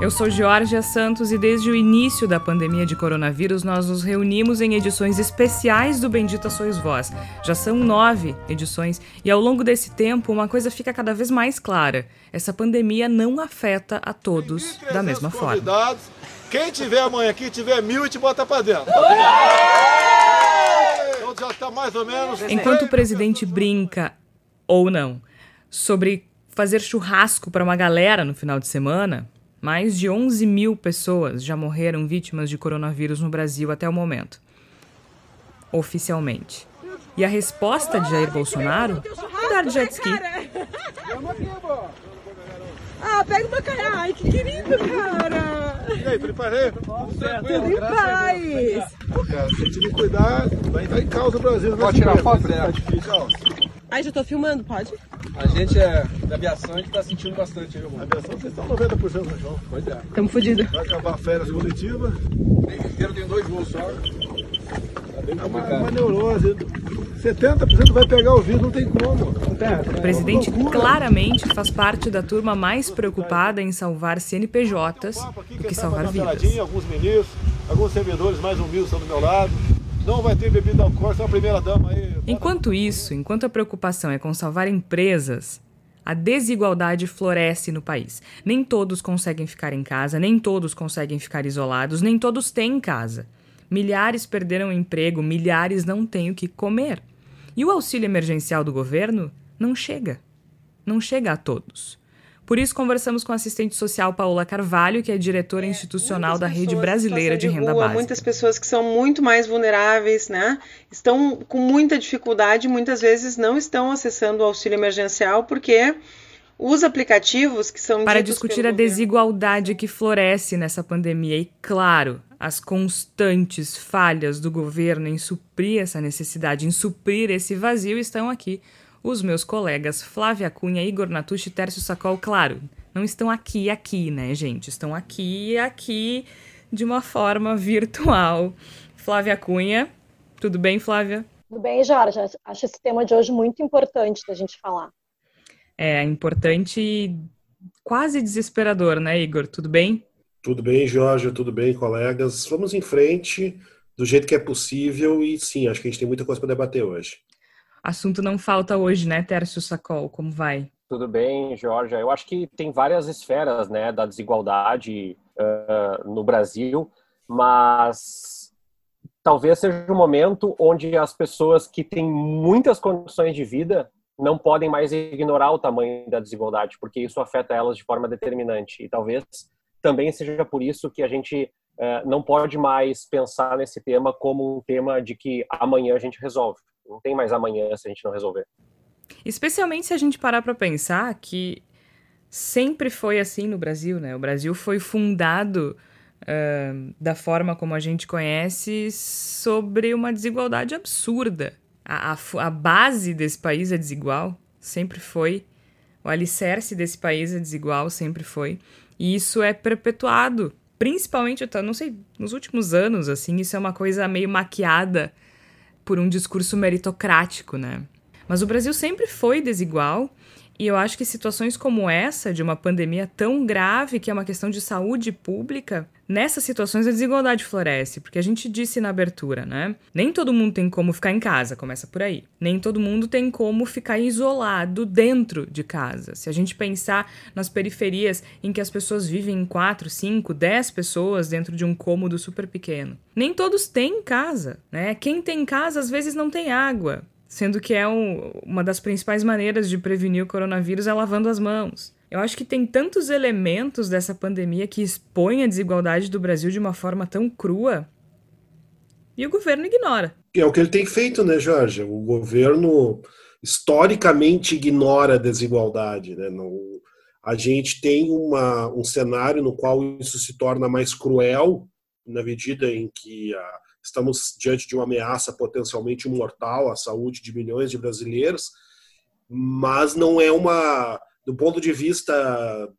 Eu sou Georgia Santos e desde o início da pandemia de coronavírus nós nos reunimos em edições especiais do Bendita Sois Vós. Já são nove edições e ao longo desse tempo uma coisa fica cada vez mais clara: essa pandemia não afeta a todos da mesma forma. Quem tiver amanhã aqui, tiver mil, e te bota pra dentro. Então já tá mais ou menos. Enquanto o presidente brinca, ou não, sobre fazer churrasco para uma galera no final de semana, mais de 11 mil pessoas já morreram vítimas de coronavírus no Brasil até o momento. Oficialmente. E a resposta de Jair Bolsonaro? Andar de jet ski. Ah, pega uma cara. Ai, que querido, cara. E aí, preparei? Tudo em paz. Cara, se a gente não cuidar, vai, vai em causa o Brasil. Pode tirar foto, né? Tá difícil, ó. Ai, já tô filmando, pode? A gente é da aviação, a gente tá sentindo bastante aí, A irmão. aviação, vocês estão 90% no chão. Pois é. Tamo fodidos. Vai acabar a férias coletiva. Mês inteiro tem dois voos só. Tá bem É uma, complicado. uma neurose. 70% vai pegar o vírus, não tem como. O presidente claramente faz parte da turma mais preocupada em salvar CNPJs do que salvar vidas. Alguns ministros, alguns servidores mais humildes estão do meu lado. Não vai ter bebida alcoólica, é a primeira dama aí. Enquanto isso, enquanto a preocupação é com salvar empresas, a desigualdade floresce no país. Nem todos conseguem ficar em casa, nem todos conseguem ficar isolados, nem todos têm casa. Milhares perderam o emprego, milhares não têm o que comer. E o auxílio emergencial do governo não chega. Não chega a todos. Por isso, conversamos com a assistente social Paola Carvalho, que é diretora institucional da Rede Brasileira de Renda rua, Básica. Muitas pessoas que são muito mais vulneráveis, né? Estão com muita dificuldade, muitas vezes não estão acessando o auxílio emergencial porque os aplicativos que são para discutir a governo- desigualdade que floresce nessa pandemia e, claro, as constantes falhas do governo em suprir essa necessidade, em suprir esse vazio, estão aqui os meus colegas Flávia Cunha, Igor Natucci e Tércio Sacol. Claro, não estão aqui aqui, né, gente? Estão aqui e aqui de uma forma virtual. Flávia Cunha, tudo bem, Flávia? Tudo bem, Jorge? Acho esse tema de hoje muito importante da gente falar. É importante e quase desesperador, né, Igor? Tudo bem? Tudo bem, Jorge? Tudo bem, colegas? Vamos em frente do jeito que é possível e sim, acho que a gente tem muita coisa para debater hoje. Assunto não falta hoje, né, Tércio Sacol? Como vai? Tudo bem, Georgia. Eu acho que tem várias esferas né, da desigualdade ah, no Brasil, mas talvez seja um momento onde as pessoas que têm muitas condições de vida não podem mais ignorar o tamanho da desigualdade, porque isso afeta elas de forma determinante. E talvez também seja por isso que a gente eh, não pode mais pensar nesse tema como um tema de que amanhã a gente resolve. Não tem mais amanhã se a gente não resolver. Especialmente se a gente parar para pensar que sempre foi assim no Brasil, né? O Brasil foi fundado ah, da forma como a gente conhece sobre uma desigualdade absurda. A, a a base desse país é desigual, sempre foi. O alicerce desse país é desigual, sempre foi. E isso é perpetuado, principalmente, eu não sei, nos últimos anos, assim, isso é uma coisa meio maquiada por um discurso meritocrático, né? Mas o Brasil sempre foi desigual e eu acho que situações como essa, de uma pandemia tão grave, que é uma questão de saúde pública, nessas situações a desigualdade floresce, porque a gente disse na abertura, né? Nem todo mundo tem como ficar em casa, começa por aí. Nem todo mundo tem como ficar isolado dentro de casa. Se a gente pensar nas periferias em que as pessoas vivem em 4, 5, 10 pessoas dentro de um cômodo super pequeno. Nem todos têm casa, né? Quem tem casa às vezes não tem água sendo que é um- uma das principais maneiras de prevenir o coronavírus é lavando as mãos. Eu acho que tem tantos elementos dessa pandemia que expõem a desigualdade do Brasil de uma forma tão crua e o governo ignora. É o que ele tem feito, né, Jorge? O governo historicamente ignora a desigualdade, né? A gente tem uma, um cenário no qual isso se torna mais cruel, na medida em que a, estamos diante de uma ameaça potencialmente mortal à saúde de milhões de brasileiros, mas não é uma, do ponto de vista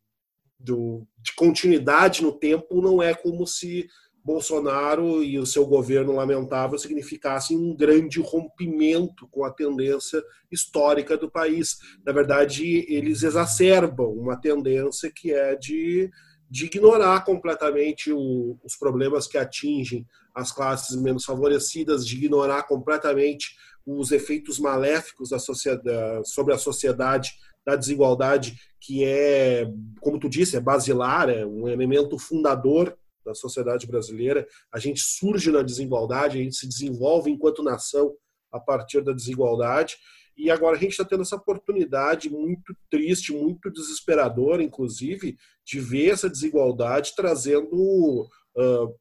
do, de continuidade no tempo, não é como se Bolsonaro e o seu governo lamentável significassem um grande rompimento com a tendência histórica do país. Na verdade, eles exacerbam uma tendência que é de, de ignorar completamente o, os problemas que atingem as classes menos favorecidas, de ignorar completamente os efeitos maléficos da sociedade, sobre a sociedade da desigualdade, que é, como tu disse, é basilar, é um elemento fundador da sociedade brasileira. A gente surge na desigualdade, a gente se desenvolve enquanto nação a partir da desigualdade. E agora a gente está tendo essa oportunidade muito triste, muito desesperadora, inclusive, de ver essa desigualdade trazendo uh,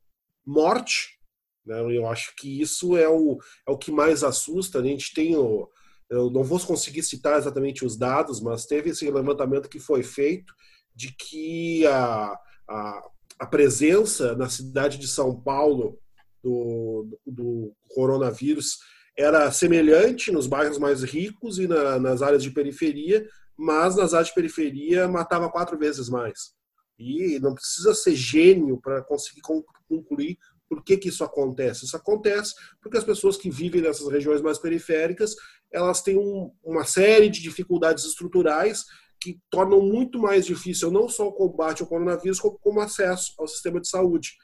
morte. Né? Eu acho que isso é o, é o que mais assusta. A gente tem o, eu não vou conseguir citar exatamente os dados, mas teve esse levantamento que foi feito de que a, a, a presença na cidade de São Paulo do, do coronavírus era semelhante nos bairros mais ricos e na, nas áreas de periferia, mas nas áreas de periferia matava quatro vezes mais. E não precisa ser gênio para conseguir concluir por que, que isso acontece? Isso acontece porque as pessoas que vivem nessas regiões mais periféricas, elas têm um, uma série de dificuldades estruturais que tornam muito mais difícil não só o combate ao coronavírus, como, como acesso ao sistema de saúde.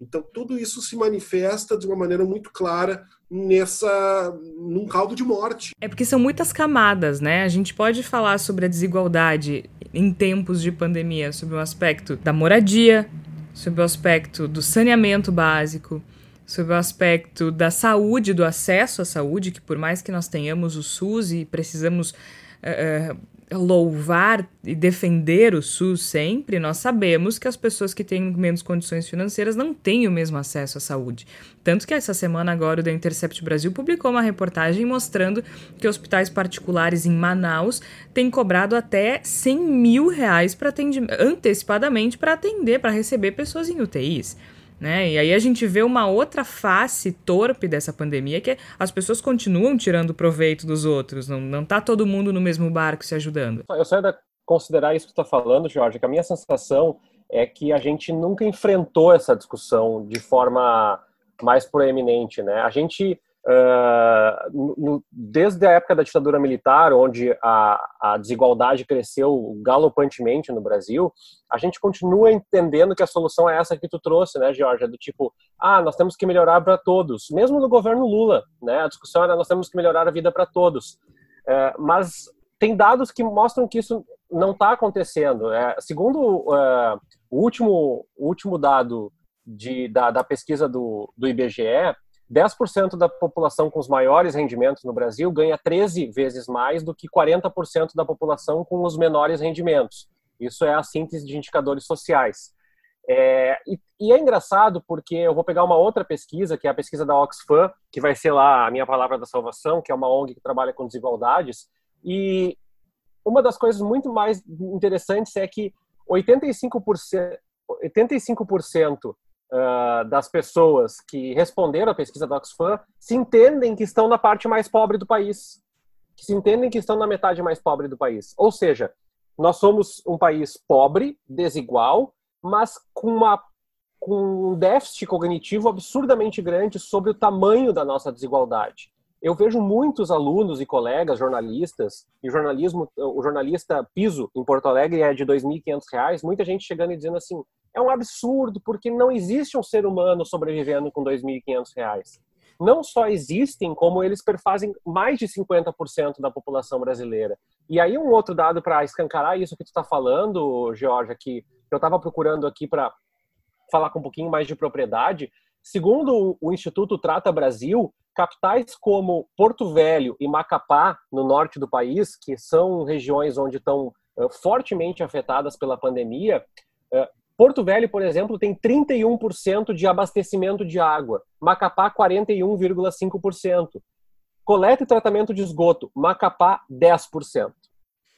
Então, tudo isso se manifesta de uma maneira muito clara nessa num caldo de morte. É porque são muitas camadas, né? A gente pode falar sobre a desigualdade em tempos de pandemia, sobre o aspecto da moradia, sobre o aspecto do saneamento básico, sobre o aspecto da saúde, do acesso à saúde, que por mais que nós tenhamos o SUS e precisamos uh, louvar e defender o SUS sempre, nós sabemos que as pessoas que têm menos condições financeiras não têm o mesmo acesso à saúde. Tanto que essa semana agora o The Intercept Brasil publicou uma reportagem mostrando que hospitais particulares em Manaus têm cobrado até 100 mil reais para antecipadamente para atender, para receber pessoas em UTIs. Né? E aí a gente vê uma outra face torpe dessa pandemia, que é as pessoas continuam tirando proveito dos outros, não, não tá todo mundo no mesmo barco se ajudando. Eu só ia considerar isso que tu está falando, Jorge, que a minha sensação é que a gente nunca enfrentou essa discussão de forma mais proeminente, né? A gente Uh, no, desde a época da ditadura militar, onde a, a, desigualdade cresceu galopantemente no Brasil, a gente continua entendendo que a solução é essa que tu trouxe, né, Georgia? Do tipo, ah, nós temos que melhorar para todos. Mesmo no governo Lula, né, a discussão era nós temos que melhorar a vida para todos. Uh, mas tem dados que mostram que isso não está acontecendo. É, segundo uh, o, último, o último dado de, da, da pesquisa do, do IBGE, 10% da população com os maiores rendimentos no Brasil ganha 13 vezes mais do que 40% da população com os menores rendimentos. Isso é a síntese de indicadores sociais. É, e, e, é engraçado porque eu vou pegar uma outra pesquisa, que é a pesquisa da Oxfam, que vai ser lá a minha palavra da salvação, que é uma ONG que trabalha com desigualdades. E uma das coisas muito mais interessantes é que 85%, 85% uh, das pessoas que responderam à pesquisa da Oxfam se entendem que estão na parte mais pobre do país, que se entendem que estão na metade mais pobre do país. Ou seja, nós somos um país pobre, desigual, mas com uma com um déficit cognitivo absurdamente grande sobre o tamanho da nossa desigualdade. Eu vejo muitos alunos e colegas jornalistas, e jornalismo, o jornalista piso em Porto Alegre é de R$ 2.500, muita gente chegando e dizendo assim: é um absurdo, porque não existe um ser humano sobrevivendo com R$ 2.500. Não só existem, como eles perfazem mais de 50% da população brasileira. E aí um outro dado para escancarar isso que tu está falando, Georgia, que eu estava procurando aqui para falar com um pouquinho mais de propriedade. Segundo o Instituto Trata Brasil, capitais como Porto Velho e Macapá, no norte do país, que são regiões onde estão fortemente afetadas pela pandemia, Porto Velho, por exemplo, tem 31% de abastecimento de água, Macapá 41,5%. Coleta e tratamento de esgoto, Macapá 10%. O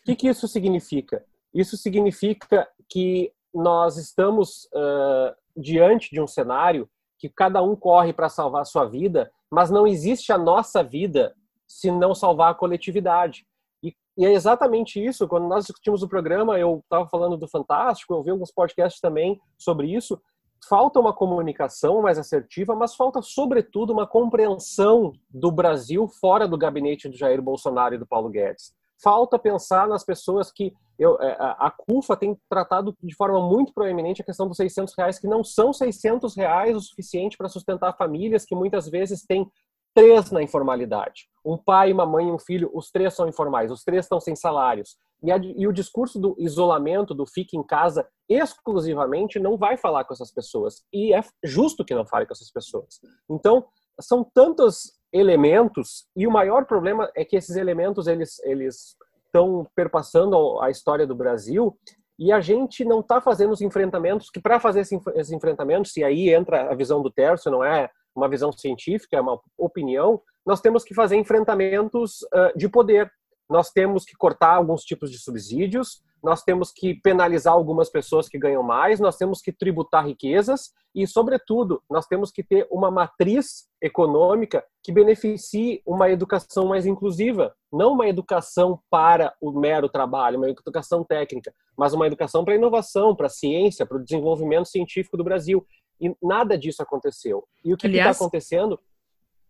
que, que isso significa? Isso significa que nós estamos uh, diante de um cenário que cada um corre para salvar a sua vida, mas não existe a nossa vida se não salvar a coletividade. E, e é exatamente isso. Quando nós discutimos o programa, eu estava falando do Fantástico, eu vi alguns podcasts também sobre isso. Falta uma comunicação mais assertiva, mas falta, sobretudo, uma compreensão do Brasil fora do gabinete do Jair Bolsonaro e do Paulo Guedes falta pensar nas pessoas que eu, é, a CUFA tem tratado de forma muito proeminente a questão dos 600 reais, que não são 600 reais o suficiente para sustentar famílias que muitas vezes têm três na informalidade. Um pai, uma mãe e um filho, os três são informais, os três estão sem salários. E, a, e, o discurso do isolamento, do fique em casa, exclusivamente, não vai falar com essas pessoas. E é justo que não fale com essas pessoas. Então, são tantos elementos e o maior problema é que esses elementos eles eles estão perpassando a história do Brasil e a gente não está fazendo os enfrentamentos que para fazer esses enfrentamentos se aí entra a visão do Terço não é uma visão científica é uma opinião nós temos que fazer enfrentamentos de poder nós temos que cortar alguns tipos de subsídios nós temos que penalizar algumas pessoas que ganham mais, nós temos que tributar riquezas e, sobretudo, nós temos que ter uma matriz econômica que beneficie uma educação mais inclusiva, não uma educação para o mero trabalho, uma educação técnica, mas uma educação para a inovação, para a ciência, para o desenvolvimento científico do Brasil. E nada disso aconteceu. E o que está acontecendo?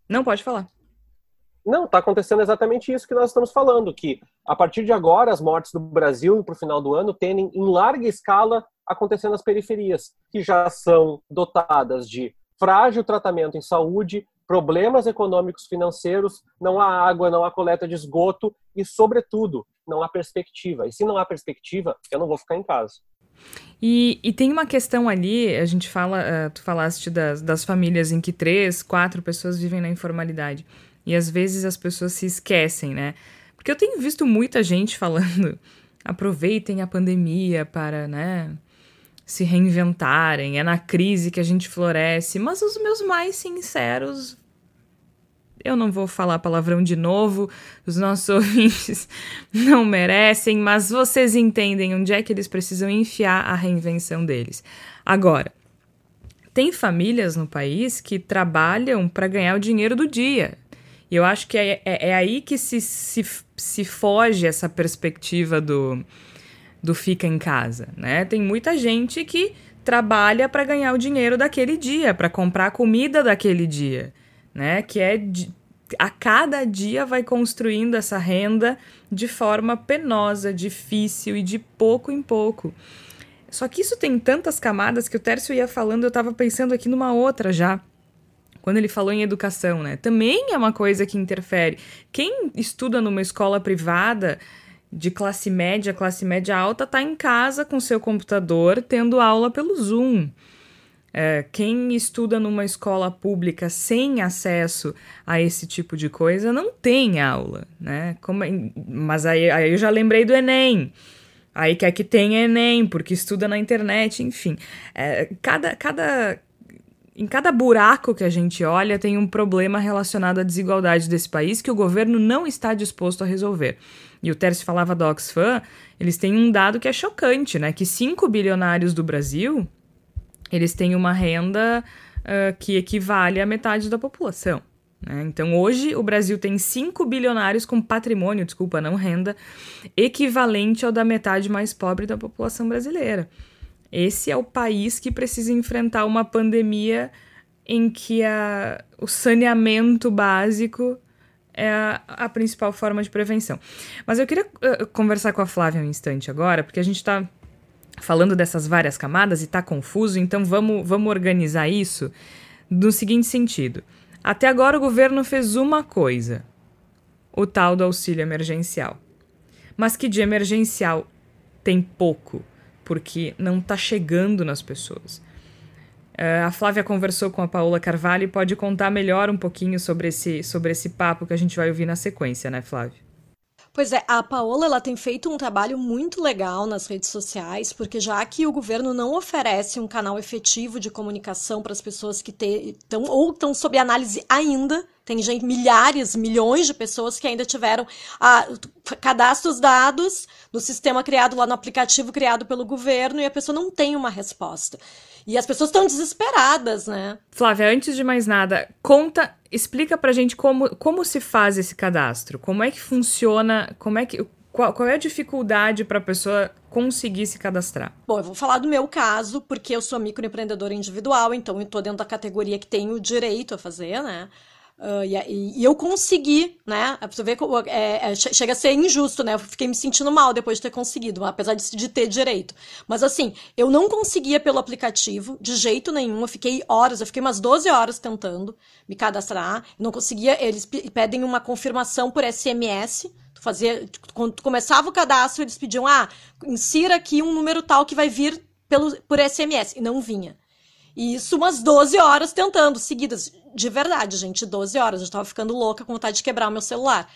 Não pode falar. Não, está acontecendo exatamente isso que nós estamos falando, que a partir de agora as mortes do Brasil para o final do ano tendem em larga escala acontecendo nas periferias, que já são dotadas de frágil tratamento em saúde, problemas econômicos financeiros, não há água, não há coleta de esgoto e, sobretudo, não há perspectiva. E se não há perspectiva, eu não vou ficar em casa. E, e tem uma questão ali, a gente fala, uh, tu falaste das, das famílias em que três, quatro pessoas vivem na informalidade. E às vezes as pessoas se esquecem, né? Porque eu tenho visto muita gente falando: aproveitem a pandemia para, né? Se reinventarem, é na crise que a gente floresce. Mas os meus mais sinceros eu não vou falar palavrão de novo, os nossos ouvintes não merecem, mas vocês entendem onde é que eles precisam enfiar a reinvenção deles. Agora, tem famílias no país que trabalham para ganhar o dinheiro do dia. E eu acho que é, é, é, aí que se, se, se foge essa perspectiva do, do fica em casa, né? Tem muita gente que trabalha para ganhar o dinheiro daquele dia, para comprar a comida daquele dia, né? Que é de, a cada dia vai construindo essa renda de forma penosa, difícil e de pouco em pouco. Só que isso tem tantas camadas que o Tércio ia falando, eu estava pensando aqui numa outra já quando ele falou em educação, né? Também é uma coisa que interfere. Quem estuda numa escola privada de classe média, classe média alta, tá em casa com seu computador tendo aula pelo Zoom. É, quem estuda numa escola pública sem acesso a esse tipo de coisa não tem aula, né? Como, mas aí, aí eu já lembrei do Enem. Aí quer que tenha Enem, porque estuda na internet, enfim. É, cada, cada, em cada buraco que a gente olha tem um problema relacionado à desigualdade desse país que o governo não está disposto a resolver. E o Tércio falava do Oxfam, eles têm um dado que é chocante, né? Que 5 bilionários do Brasil, eles têm uma renda uh, que equivale à metade da população. Né? Então, hoje, o Brasil tem 5 bilionários com patrimônio, desculpa, não renda, equivalente ao da metade mais pobre da população brasileira. Esse é o país que precisa enfrentar uma pandemia em que a, o saneamento básico é a, a, principal forma de prevenção. Mas eu queria uh, conversar com a Flávia um instante agora, porque a gente está falando dessas várias camadas e está confuso, então vamos, vamos organizar isso no seguinte sentido. Até agora o governo fez uma coisa: o tal do auxílio emergencial. Mas que de emergencial tem pouco porque não está chegando nas pessoas. Uh, a Flávia conversou com a Paola Carvalho e pode contar melhor um pouquinho sobre esse, sobre esse papo que a gente vai ouvir na sequência, né, Flávia? Pois é, a Paola ela tem feito um trabalho muito legal nas redes sociais, porque já que o governo não oferece um canal efetivo de comunicação para as pessoas que estão ou estão sob análise ainda, Tem gente, milhares, milhões de pessoas que ainda tiveram ah, cadastros dados no sistema criado lá no aplicativo criado pelo governo e a pessoa não tem uma resposta. E as pessoas estão desesperadas, né? Flávia, antes de mais nada, conta, explica pra gente como, como se faz esse cadastro, como é que funciona, como é que qual, qual é a dificuldade para a pessoa conseguir se cadastrar? Bom, eu vou falar do meu caso, porque eu sou microempreendedora individual, então eu estou dentro da categoria que tem o direito a fazer, né? Uh, e, e, eu consegui, né? Você vê que é, é, chega a ser injusto, né? Eu fiquei me sentindo mal depois de ter conseguido, apesar de, de, ter direito. Mas assim, eu não conseguia pelo aplicativo, de jeito nenhum. Eu fiquei horas, eu fiquei umas 12 horas tentando me cadastrar. Não conseguia, eles pedem uma confirmação por SMS. Tu fazia, quando tu começava o cadastro, eles pediam, ah, insira aqui um número tal que vai vir pelo, por SMS. E não vinha. Isso umas 12 horas tentando, seguidas. De verdade, gente, 12 horas. Eu tava ficando louca com vontade de quebrar o meu celular.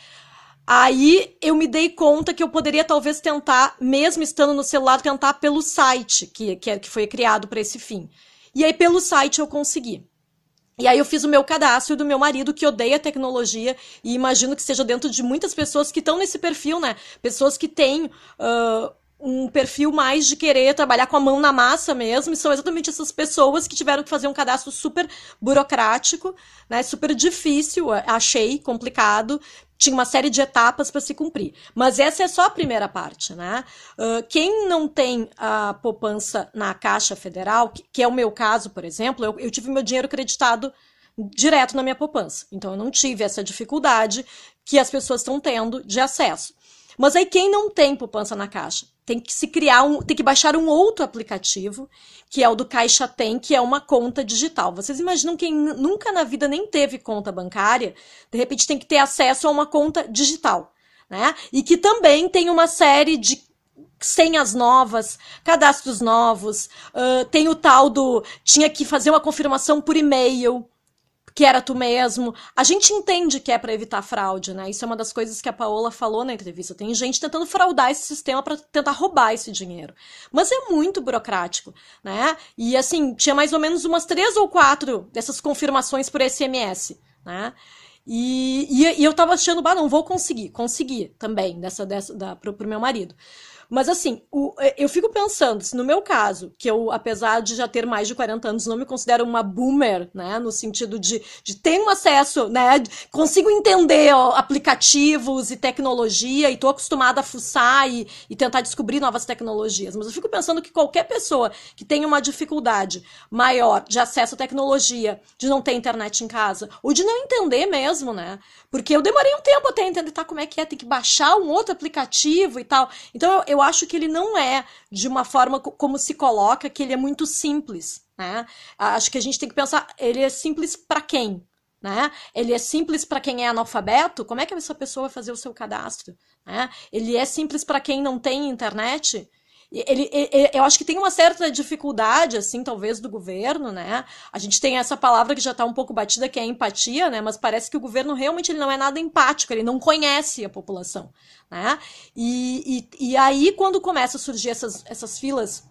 Aí eu me dei conta que eu poderia talvez tentar, mesmo estando no celular, tentar pelo site que, que, que foi criado para esse fim. E aí pelo site eu consegui. E aí eu fiz o meu cadastro do meu marido que odeia tecnologia e imagino que seja dentro de muitas pessoas que estão nesse perfil, né? Pessoas que têm uh, um perfil mais de querer trabalhar com a mão na massa mesmo, e são exatamente essas pessoas que tiveram que fazer um cadastro super burocrático, né, super difícil, achei complicado, tinha uma série de etapas para se cumprir. Mas essa é só a primeira parte, né? Uh, quem não tem a poupança na Caixa Federal, que, que é o meu caso, por exemplo, eu, eu tive meu dinheiro creditado direto na minha poupança. Então eu não tive essa dificuldade que as pessoas estão tendo de acesso. Mas aí quem não tem poupança na Caixa, tem que se criar um, tem que baixar um outro aplicativo, que é o do Caixa Tem, que é uma conta digital. Vocês imaginam quem nunca na vida nem teve conta bancária, de repente tem que ter acesso a uma conta digital, né? E que também tem uma série de senhas novas, cadastros novos, uh, tem o tal do tinha que fazer uma confirmação por e-mail, que era tu mesmo. A gente entende que é para evitar fraude, né? Isso é uma das coisas que a Paola falou na entrevista. Tem gente tentando fraudar esse sistema para tentar roubar esse dinheiro. Mas é muito burocrático, né? E assim, tinha mais ou menos umas três ou quatro dessas confirmações por SMS, né? E, e, e eu tava achando, bah, não vou conseguir. Consegui também, dessa, dessa, da, pro, pro meu marido. Mas assim, o, é, eu fico pensando, se no meu caso, que eu, apesar de já ter mais de 40 anos, não me considero uma boomer, né? No sentido de, de ter um acesso, né? Consigo entender ó, aplicativos e tecnologia e tô acostumada a fuçar e, e tentar descobrir novas tecnologias. Mas eu fico pensando que qualquer pessoa que tenha uma dificuldade maior de acesso à tecnologia, de não ter internet em casa, ou de não entender mesmo, né? Porque eu demorei um tempo até entender tá, como é que é, tem que baixar um outro aplicativo e tal. Então eu, eu acho que ele não é de uma forma como se coloca, que ele é muito simples. Né? Acho que a gente tem que pensar, ele é simples para quem? Né? Ele é simples para quem é analfabeto? Como é que essa pessoa vai fazer o seu cadastro? Né? Ele é simples para quem não tem internet? Ele, ele, eu acho que tem uma certa dificuldade, assim, talvez, do governo, né? A gente tem essa palavra que já está um pouco batida, que é empatia, né? Mas parece que o governo realmente ele não é nada empático, ele não conhece a população, né? E, e, e aí, quando começa a surgir essas, essas filas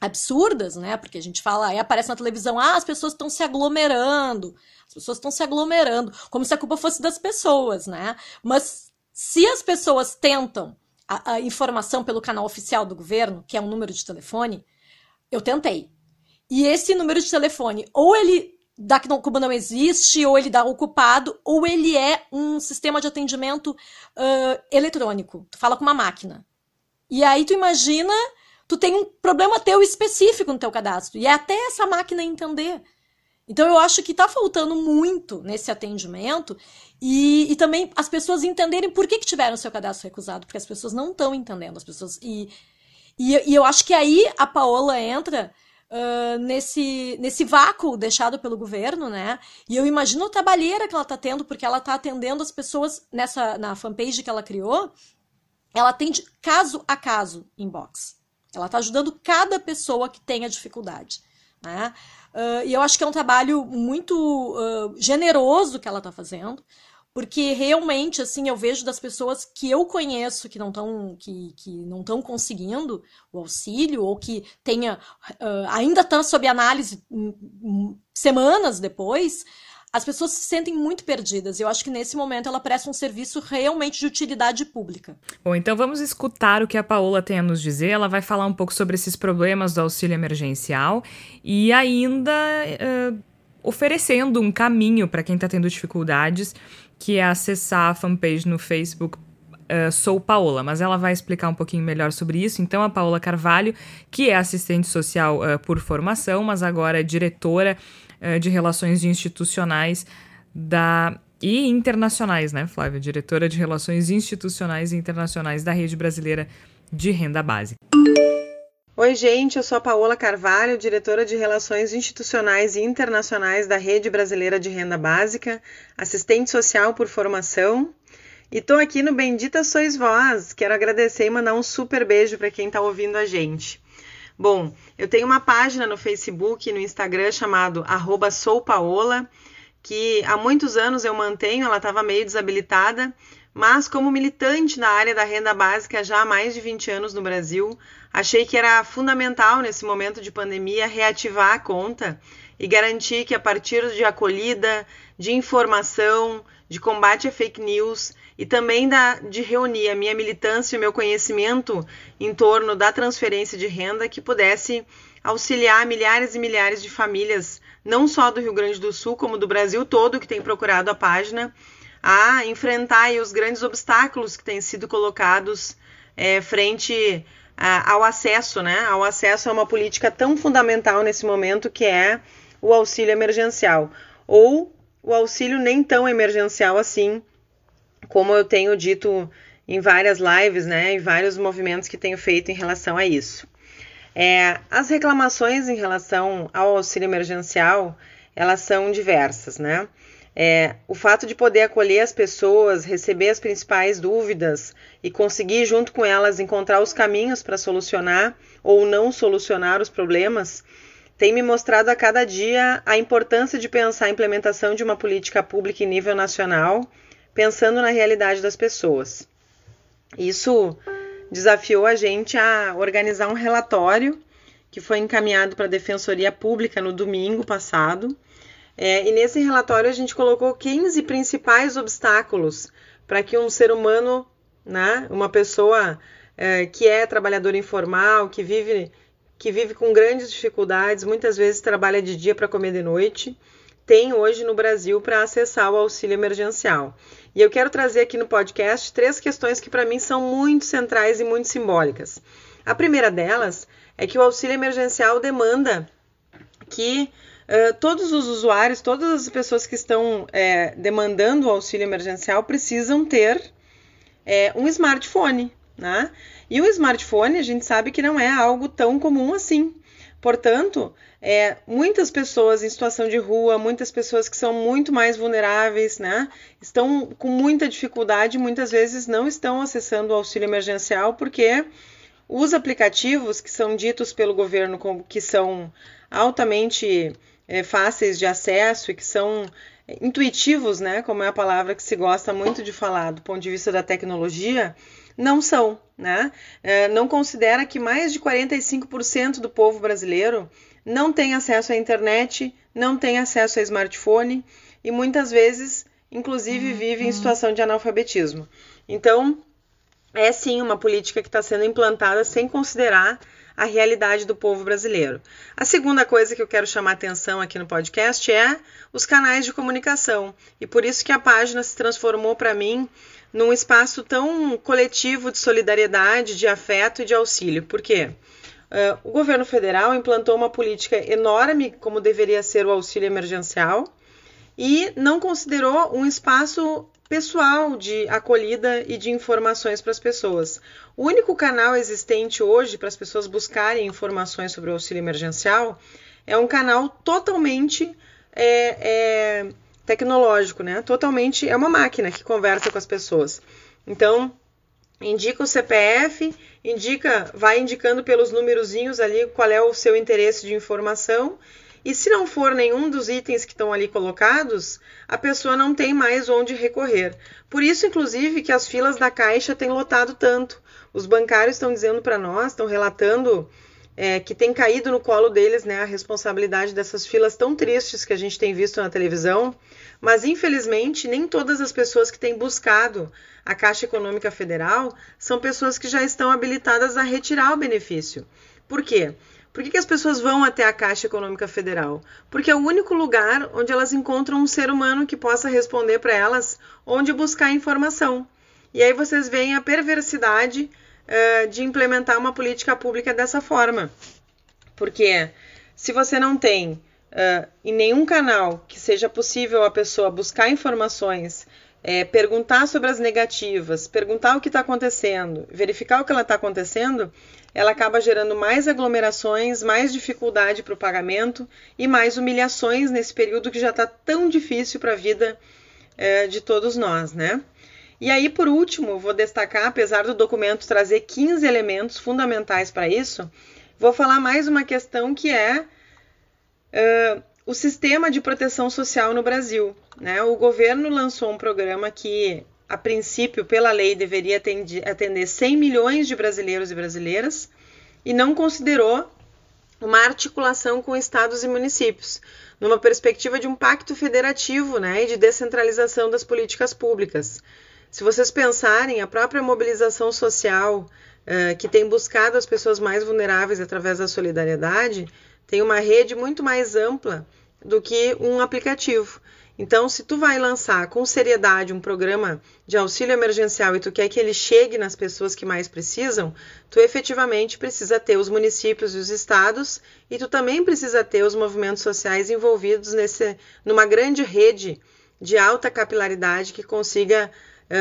absurdas, né? Porque a gente fala, aí aparece na televisão, ah, as pessoas estão se aglomerando, as pessoas estão se aglomerando, como se a culpa fosse das pessoas, né? Mas se as pessoas tentam a, a informação pelo canal oficial do governo, que é um número de telefone, eu tentei. E esse número de telefone, ou ele dá que não, como não existe, ou ele dá ocupado, ou ele é um sistema de atendimento uh, eletrônico. Tu fala com uma máquina. E aí tu imagina, tu tem um problema teu específico no teu cadastro. E é até essa máquina entender. Então eu acho que está faltando muito nesse atendimento e, e, também as pessoas entenderem por que, que tiveram seu cadastro recusado, porque as pessoas não estão entendendo, as pessoas. E, e, e, eu acho que aí a Paola entra uh, nesse, nesse vácuo deixado pelo governo, né? E eu imagino a trabalheira que ela está tendo, porque ela está atendendo as pessoas nessa na fanpage que ela criou, ela atende caso a caso inbox. Ela está ajudando cada pessoa que tenha dificuldade. Né? Uh, e eu acho que é um trabalho muito uh, generoso que ela está fazendo, porque realmente, assim, eu vejo das pessoas que eu conheço que não estão que, que não estão conseguindo o auxílio, ou que tenha, uh, ainda estão sob análise semanas depois, as pessoas se sentem muito perdidas. Eu acho que nesse momento ela presta um serviço realmente de utilidade pública. Bom, então vamos escutar o que a Paola tem a nos dizer. Ela vai falar um pouco sobre esses problemas do auxílio emergencial e ainda uh, oferecendo um caminho para quem está tendo dificuldades, que é acessar a fanpage no Facebook Uh, sou Paola, mas ela vai explicar um pouquinho melhor sobre isso. Então, a Paola Carvalho, que é assistente social uh, por formação, mas agora é diretora de relações institucionais da e internacionais, né, Flávia? Diretora de relações institucionais e internacionais da Rede Brasileira de Renda Básica. Oi, gente, eu sou a Paola Carvalho, diretora de Relações Institucionais e Internacionais da Rede Brasileira de Renda Básica, assistente social por formação e tô aqui no Bendita Sois Vós. Quero agradecer e mandar um super beijo para quem está ouvindo a gente. Bom, eu tenho uma página no Facebook e no Instagram chamado @soupaola, que há muitos anos eu mantenho, ela estava meio desabilitada, mas como militante na área da renda básica já há mais de 20 anos no Brasil, achei que era fundamental nesse momento de pandemia reativar a conta e garantir que a partir de acolhida, de informação, de combate a fake news, e também da, de reunir a minha militância e o meu conhecimento em torno da transferência de renda que pudesse auxiliar milhares e milhares de famílias, não só do Rio Grande do Sul, como do Brasil todo, que tem procurado a página, a enfrentar os grandes obstáculos que têm sido colocados é, frente a, ao acesso, né? Ao acesso a uma política tão fundamental nesse momento que é o auxílio emergencial. Ou o auxílio nem tão emergencial assim, como eu tenho dito em várias lives, né, em vários movimentos que tenho feito em relação a isso. É, as reclamações em relação ao auxílio emergencial, elas são diversas, né? É, o fato de poder acolher as pessoas, receber as principais dúvidas e conseguir, junto com elas, encontrar os caminhos para solucionar ou não solucionar os problemas, tem me mostrado a cada dia a importância de pensar a implementação de uma política pública em nível nacional pensando na realidade das pessoas. Isso desafiou a gente a organizar um relatório que foi encaminhado para a Defensoria Pública no domingo passado. É, e nesse relatório a gente colocou 15 principais obstáculos para que um ser humano, né, uma pessoa é, que é trabalhador informal, que vive, que vive com grandes dificuldades, muitas vezes trabalha de dia para comer de noite, tem hoje no Brasil para acessar o auxílio emergencial. E eu quero trazer aqui no podcast três questões que para mim são muito centrais e muito simbólicas. A primeira delas é que o auxílio emergencial demanda que uh, todos os usuários, todas as pessoas que estão é, demandando o auxílio emergencial precisam ter é, um smartphone, né? E o smartphone a gente sabe que não é algo tão comum assim. Portanto, é, muitas pessoas em situação de rua, muitas pessoas que são muito mais vulneráveis, né, estão com muita dificuldade, muitas vezes não estão acessando o auxílio emergencial porque os aplicativos que são ditos pelo governo como que são altamente é, fáceis de acesso e que são intuitivos, né, como é a palavra que se gosta muito de falar do ponto de vista da tecnologia, não são, né? É, não considera que mais de 45% do povo brasileiro não tem acesso à internet, não tem acesso a smartphone e muitas vezes, inclusive, vive em situação de analfabetismo. Então, é sim uma política que está sendo implantada sem considerar a realidade do povo brasileiro. A segunda coisa que eu quero chamar atenção aqui no podcast é os canais de comunicação. E por isso que a página se transformou para mim num espaço tão coletivo de solidariedade, de afeto e de auxílio. Por quê? Uh, o governo federal implantou uma política enorme, como deveria ser o auxílio emergencial, e não considerou um espaço pessoal de acolhida e de informações para as pessoas. O único canal existente hoje para as pessoas buscarem informações sobre o auxílio emergencial é um canal totalmente é, é, tecnológico, né? Totalmente é uma máquina que conversa com as pessoas. Então, indica o CPF, indica, vai indicando pelos númerozinhos ali qual é o seu interesse de informação. E se não for nenhum dos itens que estão ali colocados, a pessoa não tem mais onde recorrer. Por isso, inclusive, que as filas da Caixa têm lotado tanto. Os bancários estão dizendo para nós, estão relatando é, que tem caído no colo deles né, a responsabilidade dessas filas tão tristes que a gente tem visto na televisão, mas infelizmente nem todas as pessoas que têm buscado a Caixa Econômica Federal são pessoas que já estão habilitadas a retirar o benefício. Por quê? Por que, que as pessoas vão até a Caixa Econômica Federal? Porque é o único lugar onde elas encontram um ser humano que possa responder para elas onde buscar informação. E aí vocês veem a perversidade uh, de implementar uma política pública dessa forma. Porque se você não tem uh, em nenhum canal que seja possível a pessoa buscar informações, é, perguntar sobre as negativas, perguntar o que está acontecendo, verificar o que ela está acontecendo, ela acaba gerando mais aglomerações, mais dificuldade para o pagamento e mais humilhações nesse período que já está tão difícil para a vida é, de todos nós, né? E aí, por último, vou destacar, apesar do documento trazer 15 elementos fundamentais para isso, vou falar mais uma questão que é uh, o sistema de proteção social no Brasil. Né? O governo lançou um programa que, a princípio, pela lei, deveria atender 100 milhões de brasileiros e brasileiras e não considerou uma articulação com estados e municípios, numa perspectiva de um pacto federativo né, e de descentralização das políticas públicas. Se vocês pensarem, a própria mobilização social uh, que tem buscado as pessoas mais vulneráveis através da solidariedade tem uma rede muito mais ampla do que um aplicativo. Então, se tu vai lançar com seriedade um programa de auxílio emergencial e tu quer que ele chegue nas pessoas que mais precisam, tu efetivamente precisa ter os municípios e os estados e tu também precisa ter os movimentos sociais envolvidos nesse, numa grande rede de alta capilaridade que consiga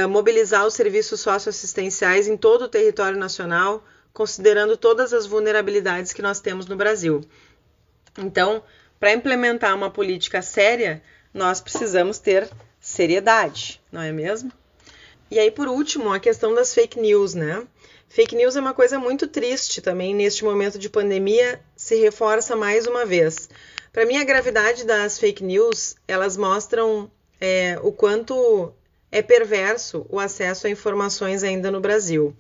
mobilizar os serviços socioassistenciais em todo o território nacional, considerando todas as vulnerabilidades que nós temos no Brasil. Então, para implementar uma política séria, nós precisamos ter seriedade, não é mesmo? E aí, por último, a questão das fake news, né? Fake news é uma coisa muito triste também neste momento de pandemia, se reforça mais uma vez. Para mim, a gravidade das fake news, elas mostram é, o quanto é perverso o acesso a informações ainda no Brasil.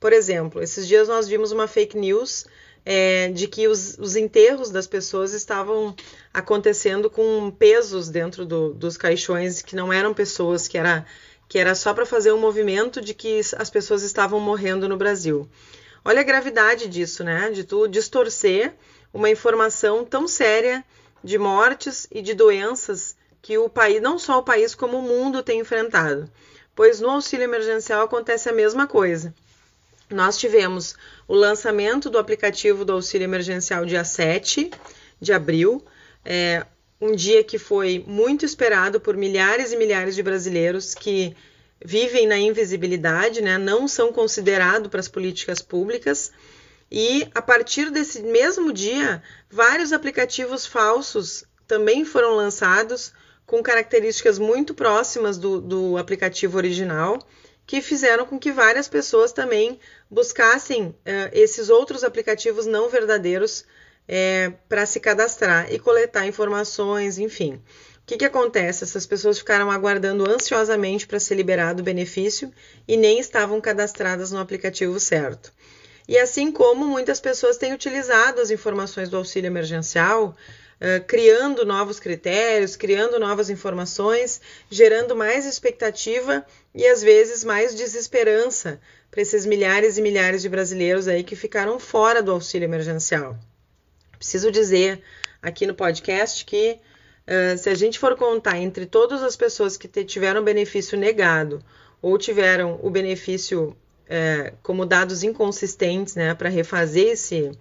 Por exemplo, esses dias nós vimos uma fake news é, de que os, os, enterros das pessoas estavam acontecendo com pesos dentro do, dos caixões que não eram pessoas, que era, que era só para fazer um movimento de que as pessoas estavam morrendo no Brasil. Olha a gravidade disso, né? De tu distorcer uma informação tão séria de mortes e de doenças que o país, não só o país, como o mundo tem enfrentado. Pois no auxílio emergencial acontece a mesma coisa. Nós tivemos o lançamento do aplicativo do auxílio emergencial dia 7 de abril, é, um dia que foi muito esperado por milhares e milhares de brasileiros que vivem na invisibilidade, né, não são considerados para as políticas públicas. E a partir desse mesmo dia, vários aplicativos falsos também foram lançados com características muito próximas do, do aplicativo original, que fizeram com que várias pessoas também buscassem uh, esses outros aplicativos não verdadeiros é, para se cadastrar e coletar informações, enfim. O que, que acontece? Essas pessoas ficaram aguardando ansiosamente para ser liberado o benefício e nem estavam cadastradas no aplicativo certo. E assim como muitas pessoas têm utilizado as informações do auxílio emergencial criando novos critérios, criando novas informações, gerando mais expectativa e às vezes mais desesperança para esses milhares e milhares de brasileiros aí que ficaram fora do auxílio emergencial. Preciso dizer aqui no podcast que uh, se a gente for contar entre todas as pessoas que tiveram benefício negado ou tiveram o benefício uh, como dados inconsistentes, né, para refazer esse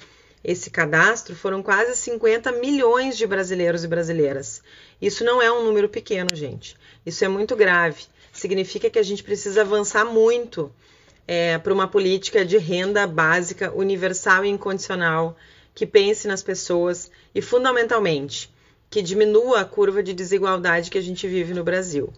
esse cadastro, foram quase 50 milhões de brasileiros e brasileiras. Isso não é um número pequeno, gente. Isso é muito grave. Significa que a gente precisa avançar muito é, para uma política de renda básica, universal e incondicional, que pense nas pessoas e, fundamentalmente, que diminua a curva de desigualdade que a gente vive no Brasil.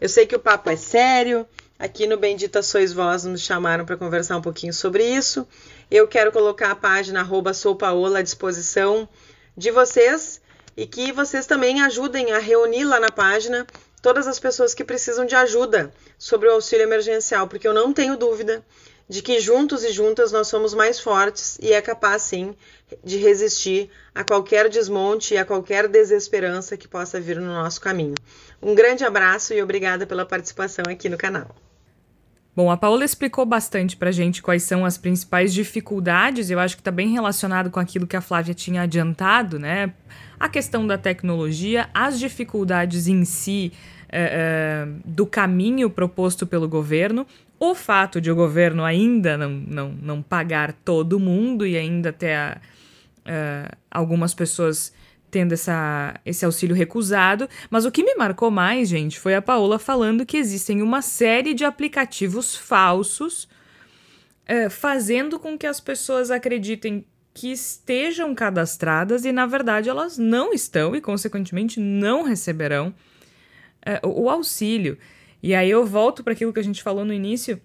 Eu sei que o papo é sério, Aqui no Bendita Sois Vós nos chamaram para conversar um pouquinho sobre isso. Eu quero colocar a página arroba soupaola à disposição de vocês e que vocês também ajudem a reunir lá na página todas as pessoas que precisam de ajuda sobre o auxílio emergencial, porque eu não tenho dúvida de que juntos e juntas nós somos mais fortes e é capaz sim de resistir a qualquer desmonte e a qualquer desesperança que possa vir no nosso caminho. Um grande abraço e obrigada pela participação aqui no canal. Bom, a Paola explicou bastante para a gente quais são as principais dificuldades, eu acho que está bem relacionado com aquilo que a Flávia tinha adiantado, né? A questão da tecnologia, as dificuldades em si é, é, do caminho proposto pelo governo, o fato de o governo ainda não, não, não pagar todo mundo e ainda ter uh, algumas pessoas tendo essa, esse auxílio recusado. Mas o que me marcou mais, gente, foi a Paola falando que existem uma série de aplicativos falsos uh, fazendo com que as pessoas acreditem que estejam cadastradas e, na verdade, elas não estão e, consequentemente, não receberão uh, o auxílio. E aí eu volto para aquilo que a gente falou no início.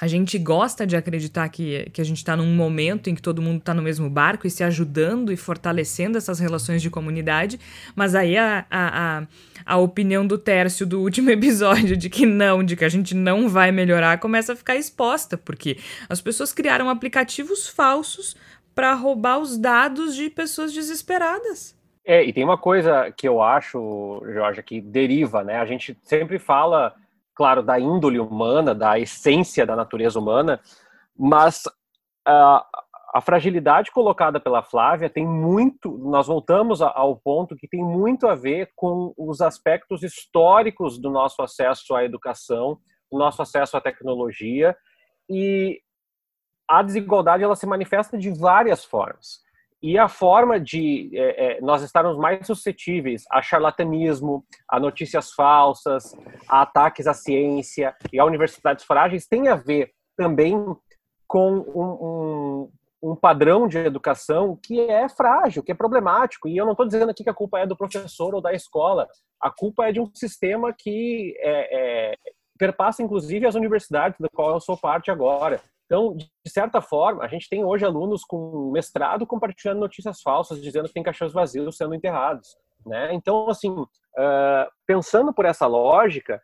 A gente gosta de acreditar que, que a gente está num momento em que todo mundo está no mesmo barco e se ajudando e fortalecendo essas relações de comunidade, mas aí a, a, a, a opinião do Tércio do último episódio de que não, de que a gente não vai melhorar, começa a ficar exposta, porque as pessoas criaram aplicativos falsos para roubar os dados de pessoas desesperadas. É, e tem uma coisa que eu acho, Jorge, que deriva, né? A gente sempre fala, claro, da índole humana, da essência da natureza humana, mas a, a fragilidade colocada pela Flávia tem muito, nós voltamos ao ponto que tem muito a ver com os aspectos históricos do nosso acesso à educação, do nosso acesso à tecnologia, e a desigualdade ela se manifesta de várias formas. E a forma de é, é, nós estarmos mais suscetíveis a charlatanismo, a notícias falsas, a ataques à ciência e a universidades frágeis tem a ver também com um, um, um padrão de educação que é frágil, que é problemático. E eu não estou dizendo aqui que a culpa é do professor ou da escola. A culpa é de um sistema que é, é perpassa, inclusive, as universidades, da qual eu sou parte agora. Então, de certa forma, a gente tem hoje alunos com mestrado compartilhando notícias falsas, dizendo que tem caixões vazios sendo enterrados. Né? Então, assim, uh, pensando por essa lógica,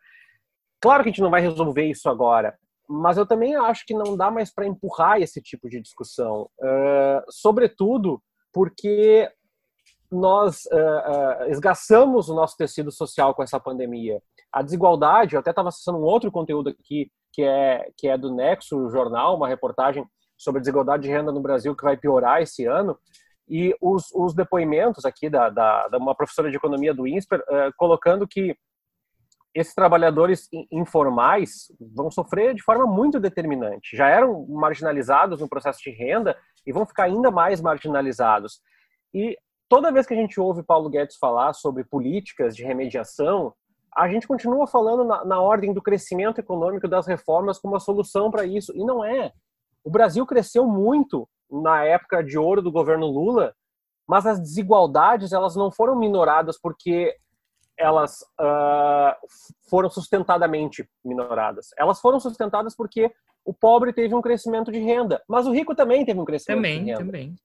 claro que a gente não vai resolver isso agora, mas eu também acho que não dá mais para empurrar esse tipo de discussão, uh, sobretudo porque nós uh, uh, esgaçamos o nosso tecido social com essa pandemia. A desigualdade, eu até estava acessando um outro conteúdo aqui que é, que é do Nexo Jornal, uma reportagem sobre desigualdade de renda no Brasil que vai piorar esse ano. E os, os depoimentos aqui da, da, da uma professora de economia do INSPER uh, colocando que esses trabalhadores informais vão sofrer de forma muito determinante. Já eram marginalizados no processo de renda e vão ficar ainda mais marginalizados. E toda vez que a gente ouve Paulo Guedes falar sobre políticas de remediação, a gente continua falando na, na ordem do crescimento econômico das reformas como a solução para isso, e não é. O Brasil cresceu muito na época de ouro do governo Lula, mas as desigualdades elas não foram minoradas porque elas uh, foram sustentadamente minoradas. Elas foram sustentadas porque o pobre teve um crescimento de renda, mas o rico também teve um crescimento também, de renda. Também, também.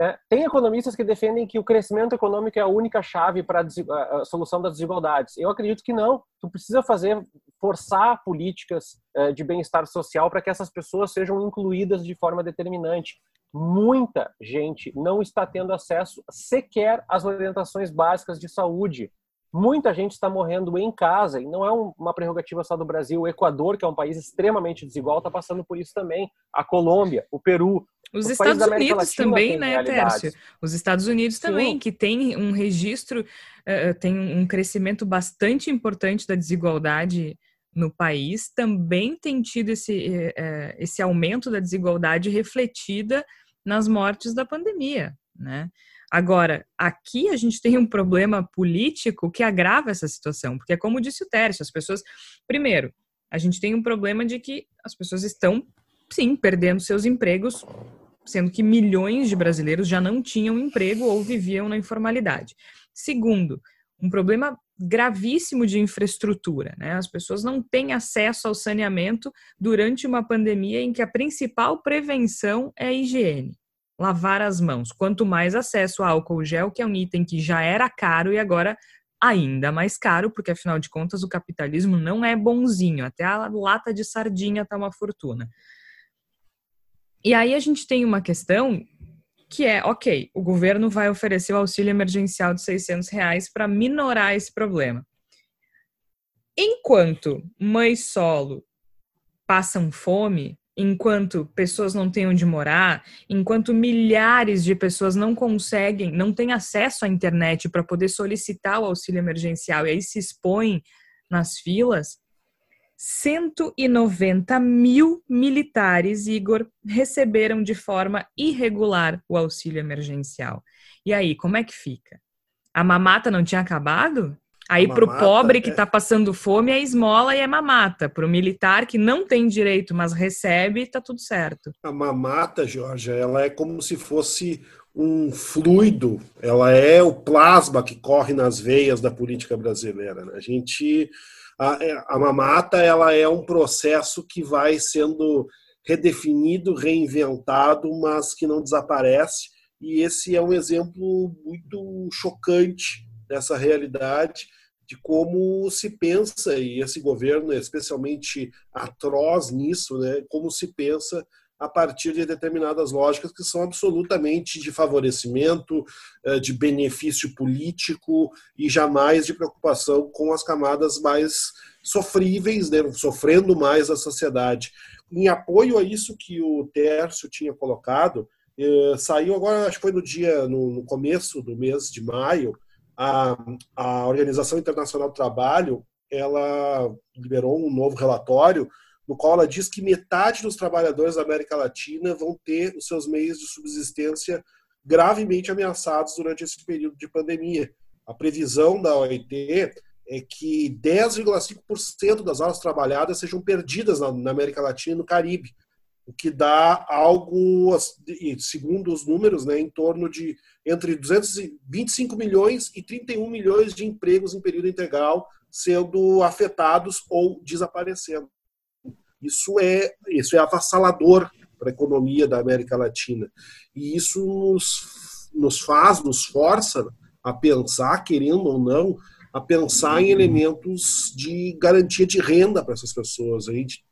É, tem economistas que defendem que o crescimento econômico é a única chave para a, a, solução das desigualdades. Eu acredito que não. Tu precisa fazer, forçar políticas é, de bem-estar social para que essas pessoas sejam incluídas de forma determinante. Muita gente não está tendo acesso sequer às orientações básicas de saúde. Muita gente está morrendo em casa e não é uma prerrogativa só do Brasil. O Equador, que é um país extremamente desigual, está passando por isso também. A Colômbia, o Peru, os, Os Estados Unidos também, né, Tércio? Os Estados Unidos Sim. também, que tem um registro, uh, tem um crescimento bastante importante da desigualdade no país, também tem tido esse, uh, esse aumento da desigualdade refletida nas mortes da pandemia, né? Agora, aqui a gente tem um problema político que agrava essa situação, porque é como disse o Tércio, as pessoas. Primeiro, a gente tem um problema de que as pessoas estão, sim, perdendo seus empregos sendo que milhões de brasileiros já não tinham emprego ou viviam na informalidade. Segundo, um problema gravíssimo de infraestrutura. Né? As pessoas não têm acesso ao saneamento durante uma pandemia em que a principal prevenção é a higiene. Lavar as mãos. Quanto mais acesso ao álcool gel, que é um item que já era caro e agora ainda mais caro, porque afinal de contas o capitalismo não é bonzinho. Até a lata de sardinha está uma fortuna. E aí a gente tem uma questão que é, ok, o governo vai oferecer o auxílio emergencial de 600 reais para minorar esse problema. Enquanto mães solo passam fome, enquanto pessoas não têm onde morar, enquanto milhares de pessoas não conseguem, não têm acesso à internet para poder solicitar o auxílio emergencial e aí se expõem nas filas, 190 mil militares, Igor, receberam de forma irregular o auxílio emergencial. E aí, como é que fica? A mamata não tinha acabado? Aí, para o pobre que está é... passando fome, é esmola e é mamata. Para o militar que não tem direito, mas recebe, está tudo certo. A mamata, Jorge, ela é como se fosse um fluido, ela é o plasma que corre nas veias da política brasileira. Né? A gente. A, é, a mamata ela é um processo que vai sendo redefinido, reinventado, mas que não desaparece. E esse é um exemplo muito chocante dessa realidade de como se pensa, e esse governo é especialmente atroz nisso, né, como se pensa a partir de determinadas lógicas que são absolutamente de favorecimento, eh, de benefício político e jamais de preocupação com as camadas mais sofríveis, né, sofrendo mais a sociedade. Em apoio a isso que o Tércio tinha colocado, eh, saiu agora, acho que foi no dia, no começo do mês de maio, a, a Organização Internacional do Trabalho ela liberou um novo relatório no qual ela diz que metade dos trabalhadores da América Latina vão ter os seus meios de subsistência gravemente ameaçados durante esse período de pandemia. A previsão da OIT é que 10,5% das horas trabalhadas sejam perdidas na, América Latina e no Caribe, o que dá algo, segundo os números, né, em torno de entre 225 milhões e 31 milhões de empregos em período integral sendo afetados ou desaparecendo. Isso é, isso é avassalador para a economia da América Latina. E isso nos, nos faz, nos força a pensar, querendo ou não, a pensar em elementos de garantia de renda para essas pessoas. A gente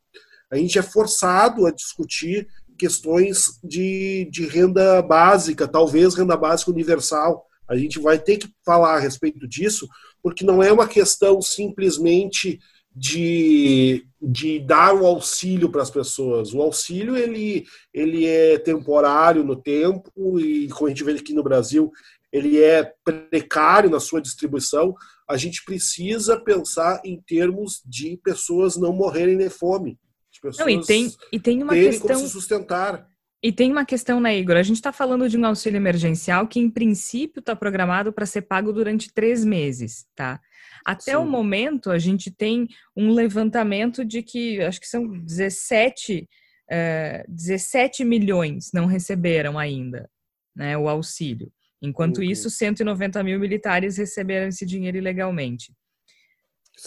a gente é forçado a discutir questões de, de renda básica, talvez renda básica universal. A gente vai ter que falar a respeito disso, porque não é uma questão simplesmente de, de dar o auxílio para as pessoas. O auxílio ele, ele é temporário no tempo e, como a gente vê aqui no Brasil, ele é precário na sua distribuição. A gente precisa pensar em termos de pessoas não morrerem de fome pessoas Não, e tem, e tem uma questão se sustentar. E tem uma questão, né, Igor? A gente está falando de um auxílio emergencial que, em princípio, está programado para ser pago durante três meses, tá? Até Sim. o momento, a gente tem um levantamento de que, acho que são 17, uh, 17 milhões não receberam ainda né, o auxílio. Enquanto uhum. isso, 190 mil militares receberam esse dinheiro ilegalmente.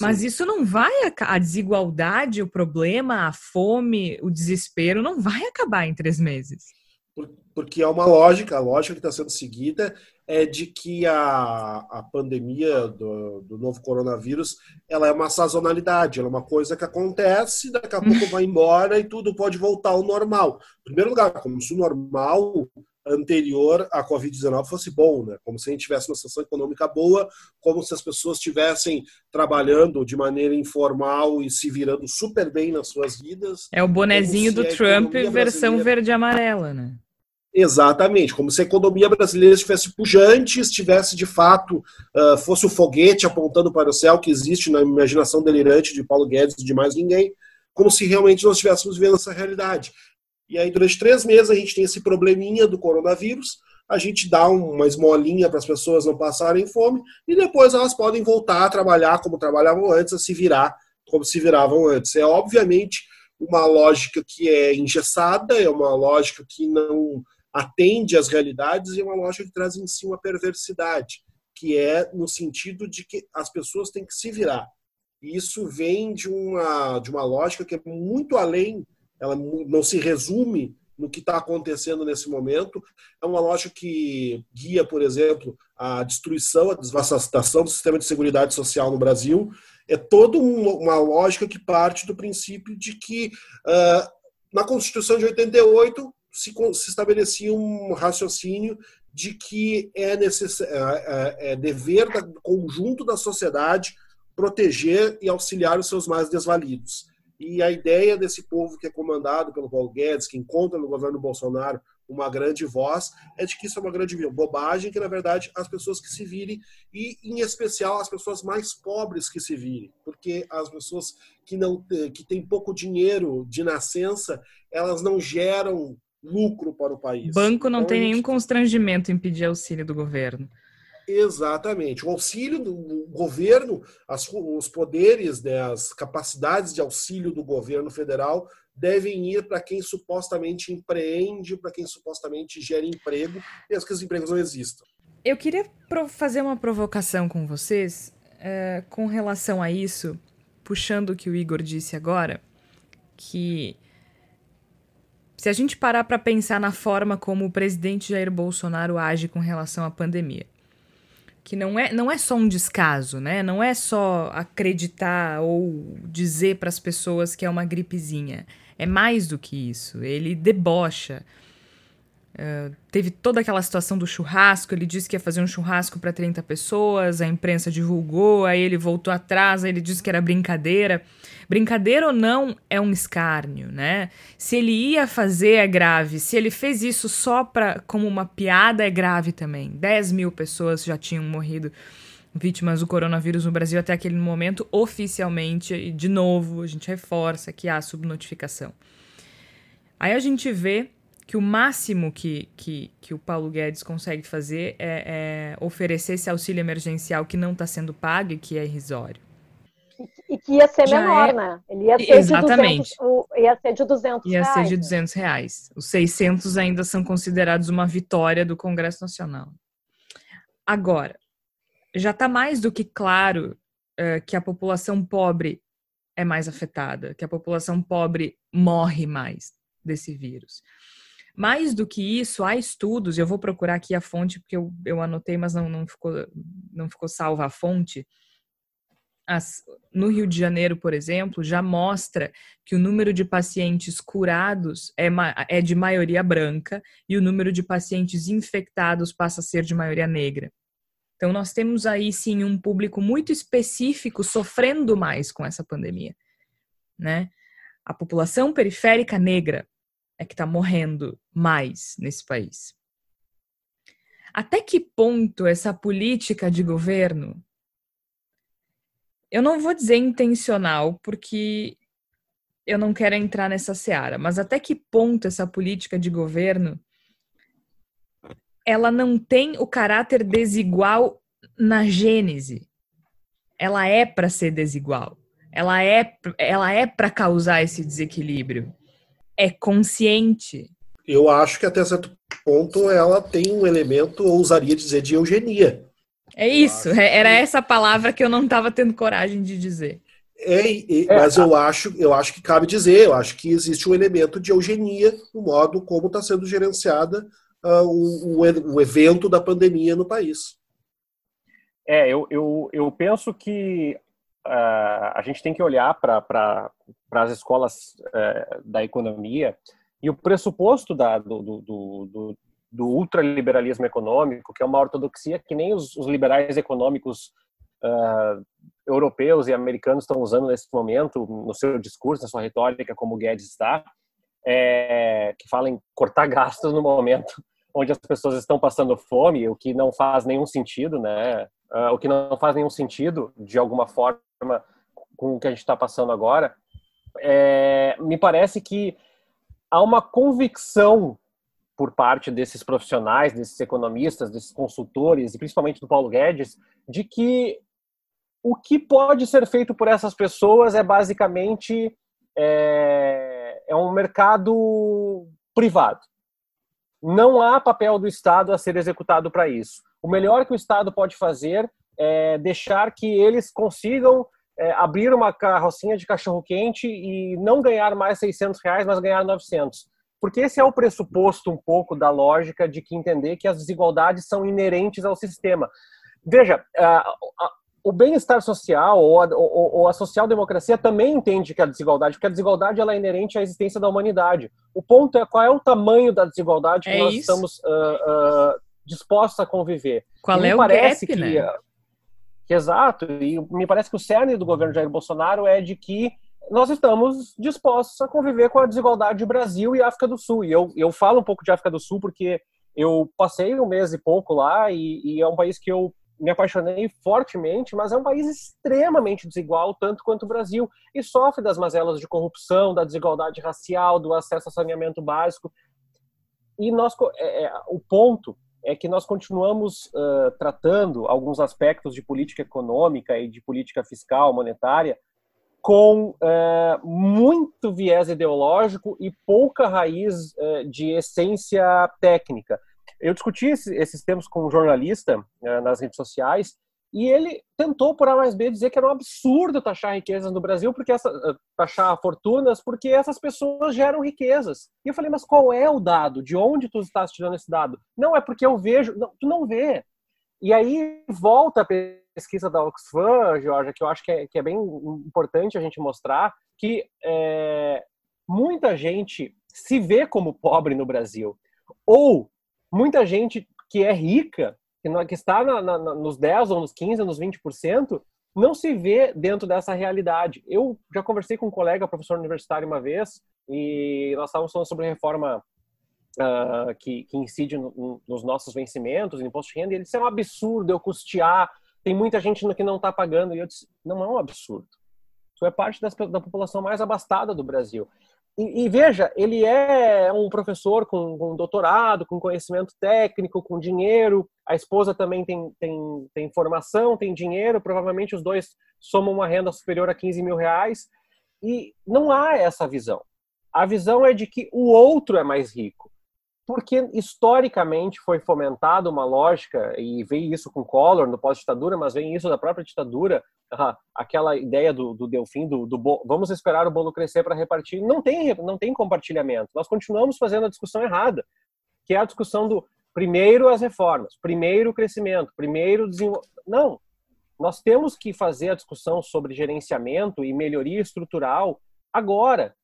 Mas isso não vai a desigualdade, o problema, a fome, o desespero não vai acabar em três meses. Porque é uma lógica, a lógica que está sendo seguida é de que a, a pandemia do, do novo coronavírus ela é uma sazonalidade, ela é uma coisa que acontece, daqui a pouco vai embora e tudo pode voltar ao normal. Em primeiro lugar, como se o normal anterior à Covid-19 fosse bom, né? Como se a gente tivesse uma situação econômica boa, como se as pessoas estivessem trabalhando de maneira informal e se virando super bem nas suas vidas. É o bonezinho do Trump versão verde amarela, né? Exatamente, como se a economia brasileira estivesse pujante, estivesse de fato, uh, fosse o foguete apontando para o céu que existe na imaginação delirante de Paulo Guedes e de mais ninguém, como se realmente nós estivéssemos vivendo essa realidade. E aí, durante três meses, a gente tem esse probleminha do coronavírus, a gente dá uma esmolinha para as pessoas não passarem fome, e depois elas podem voltar a trabalhar como trabalhavam antes, a se virar como se viravam antes. É obviamente uma lógica que é engessada, é uma lógica que não atende às realidades e é uma lógica que traz em si uma perversidade, que é no sentido de que as pessoas têm que se virar. E isso vem de uma, de uma lógica que é muito além ela não se resume no que está acontecendo nesse momento. É uma lógica que guia, por exemplo, a destruição, a desvastação do sistema de segurança social no Brasil. É toda uma lógica que parte do princípio de que uh, na Constituição de 88 se, se estabelecia um raciocínio de que é, necess... É, é, é dever do conjunto da sociedade proteger e auxiliar os seus mais desvalidos. E a ideia desse povo que é comandado pelo Paulo Guedes, que encontra no governo Bolsonaro uma grande voz, é de que isso é uma grande bobagem, que na verdade as pessoas que se virem, e em especial as pessoas mais pobres que se virem, porque as pessoas que não que têm pouco dinheiro de nascença, elas não geram lucro para o país. Banco não então, tem nenhum constrangimento em pedir auxílio do governo. Exatamente. O auxílio do governo, as, os poderes, né, as capacidades de auxílio do governo federal devem ir para quem supostamente empreende, para quem supostamente gera emprego, e as que os empregos não existam. Eu queria fazer uma provocação com vocês é, com relação a isso, puxando o que o Igor disse agora, que se a gente parar para pensar na forma como o presidente Jair Bolsonaro age com relação à pandemia, que não é, não é só um descaso, né? Não é só acreditar ou dizer para as pessoas que é uma gripezinha. É mais do que isso. Ele debocha. Uh, teve toda aquela situação do churrasco. Ele disse que ia fazer um churrasco para 30 pessoas. A imprensa divulgou. Aí ele voltou atrás. Aí ele disse que era brincadeira. Brincadeira ou não é um escárnio, né? Se ele ia fazer é grave. Se ele fez isso só pra, como uma piada é grave também. 10 mil pessoas já tinham morrido vítimas do coronavírus no Brasil até aquele momento, oficialmente. E, de novo, a gente reforça que há subnotificação. Aí a gente vê que o máximo que, que, que o Paulo Guedes consegue fazer é, é oferecer esse auxílio emergencial que não está sendo pago e que é irrisório. E que ia ser Já menor, é... né? Ele ia ser Exatamente. De 200, ia ser de 200 ia reais. ser de 200 reais. Os 600 ainda são considerados uma vitória do Congresso Nacional. Agora, já está mais do que claro uh, que a população pobre é mais afetada, que a população pobre morre mais desse vírus. Mais do que isso, há estudos, eu vou procurar aqui a fonte, porque eu, eu anotei, mas não, não, ficou, não ficou salva a fonte, as, no Rio de Janeiro, por exemplo, já mostra que o número de pacientes curados é, é de maioria branca e o número de pacientes infectados passa a ser de maioria negra. Então, nós temos aí sim um público muito específico sofrendo mais com essa pandemia. Né? A população periférica negra é que está morrendo mais nesse país. Até que ponto essa política de governo eu não vou dizer intencional, porque eu não quero entrar nessa seara, mas até que ponto essa política de governo ela não tem o caráter desigual na gênese. Ela é para ser desigual. Ela é ela é para causar esse desequilíbrio. É consciente. Eu acho que até certo ponto ela tem um elemento, ousaria dizer, de eugenia. É isso, é, era essa palavra que eu não estava tendo coragem de dizer. É, é, mas eu acho, eu acho que cabe dizer, eu acho que existe um elemento de eugenia no modo como está sendo gerenciada uh, o, o, o, evento da pandemia no país. É, eu, eu, eu penso que uh, a gente tem que olhar para as escolas uh, da economia e o pressuposto da, do, do, do, do ultraliberalismo econômico, que é uma ortodoxia que nem os, os liberais econômicos uh, europeus e americanos estão usando nesse momento, no seu discurso, na sua retórica, como o Guedes está, é, que fala em cortar gastos no momento onde as pessoas estão passando fome, o que não faz nenhum sentido, né? Uh, o que não faz nenhum sentido, de alguma forma, com o que a gente está passando agora. É, me parece que há uma convicção por parte desses profissionais, desses economistas, desses consultores e principalmente do Paulo Guedes, de que o que pode ser feito por essas pessoas é basicamente é, é um mercado privado. Não há papel do Estado a ser executado para isso. O melhor que o Estado pode fazer é deixar que eles consigam é, abrir uma carrocinha de cachorro quente e não ganhar mais 600 reais, mas ganhar 900 porque esse é o pressuposto um pouco da lógica de que entender que as desigualdades são inerentes ao sistema. Veja, o bem-estar social ou a, ou a social-democracia também entende que a desigualdade, porque a desigualdade ela é inerente à existência da humanidade. O ponto é qual é o tamanho da desigualdade que é nós isso. estamos uh, uh, dispostos a conviver. Qual e é o parece gap, que, né? que, exato, e me parece que o cerne do governo Jair Bolsonaro é de que nós estamos dispostos a conviver com a desigualdade de Brasil e África do Sul. E eu, eu falo um pouco de África do Sul porque eu passei um mês e pouco lá e, e é um país que eu me apaixonei fortemente, mas é um país extremamente desigual, tanto quanto o Brasil, e sofre das mazelas de corrupção, da desigualdade racial, do acesso a saneamento básico. E nós, é, é, o ponto é que nós continuamos uh, tratando alguns aspectos de política econômica e de política fiscal, monetária, com uh, muito viés ideológico e pouca raiz uh, de essência técnica. Eu discuti esses termos com um jornalista nas redes sociais e ele tentou, por A mais B, dizer que era um absurdo taxar riquezas no Brasil, porque essa, uh, taxar fortunas, porque essas pessoas geram riquezas. E eu falei, mas qual é o dado? De onde tu estás tirando esse dado? Não, é porque eu vejo. Não, tu não vê. E aí volta a pesquisa da Oxfam, Georgia, que eu acho que é, que é bem importante a gente mostrar que é, muita gente se vê como pobre no Brasil. Ou muita gente que é rica, que, está na, na, nos 10 ou nos 15 ou nos 20%, não se vê dentro dessa realidade. Eu já conversei com um colega, professor universitário, uma vez, e nós estávamos falando sobre reforma uh, que, que, incide no, nos nossos vencimentos, no imposto de renda, e ele disse, é um absurdo eu custear, tem muita gente que não está pagando. E eu disse, não é um absurdo. Tu é parte das, da população mais abastada do Brasil. E, e, veja, ele é um professor com, com, doutorado, com conhecimento técnico, com dinheiro. A esposa também tem, tem, tem formação, tem dinheiro. Provavelmente os dois somam uma renda superior a 15 mil reais. E não há essa visão. A visão é de que o outro é mais rico. Porque historicamente foi fomentada uma lógica, e veio isso com Collor no pós-ditadura, mas vem isso da própria ditadura, aquela ideia do, do Delfim, do, do vamos esperar o bolo crescer para repartir, não tem, não tem compartilhamento. Nós continuamos fazendo a discussão errada, que é a discussão do primeiro as reformas, primeiro o crescimento, primeiro desenvolvimento. Não, nós temos que fazer a discussão sobre gerenciamento e melhoria estrutural agora.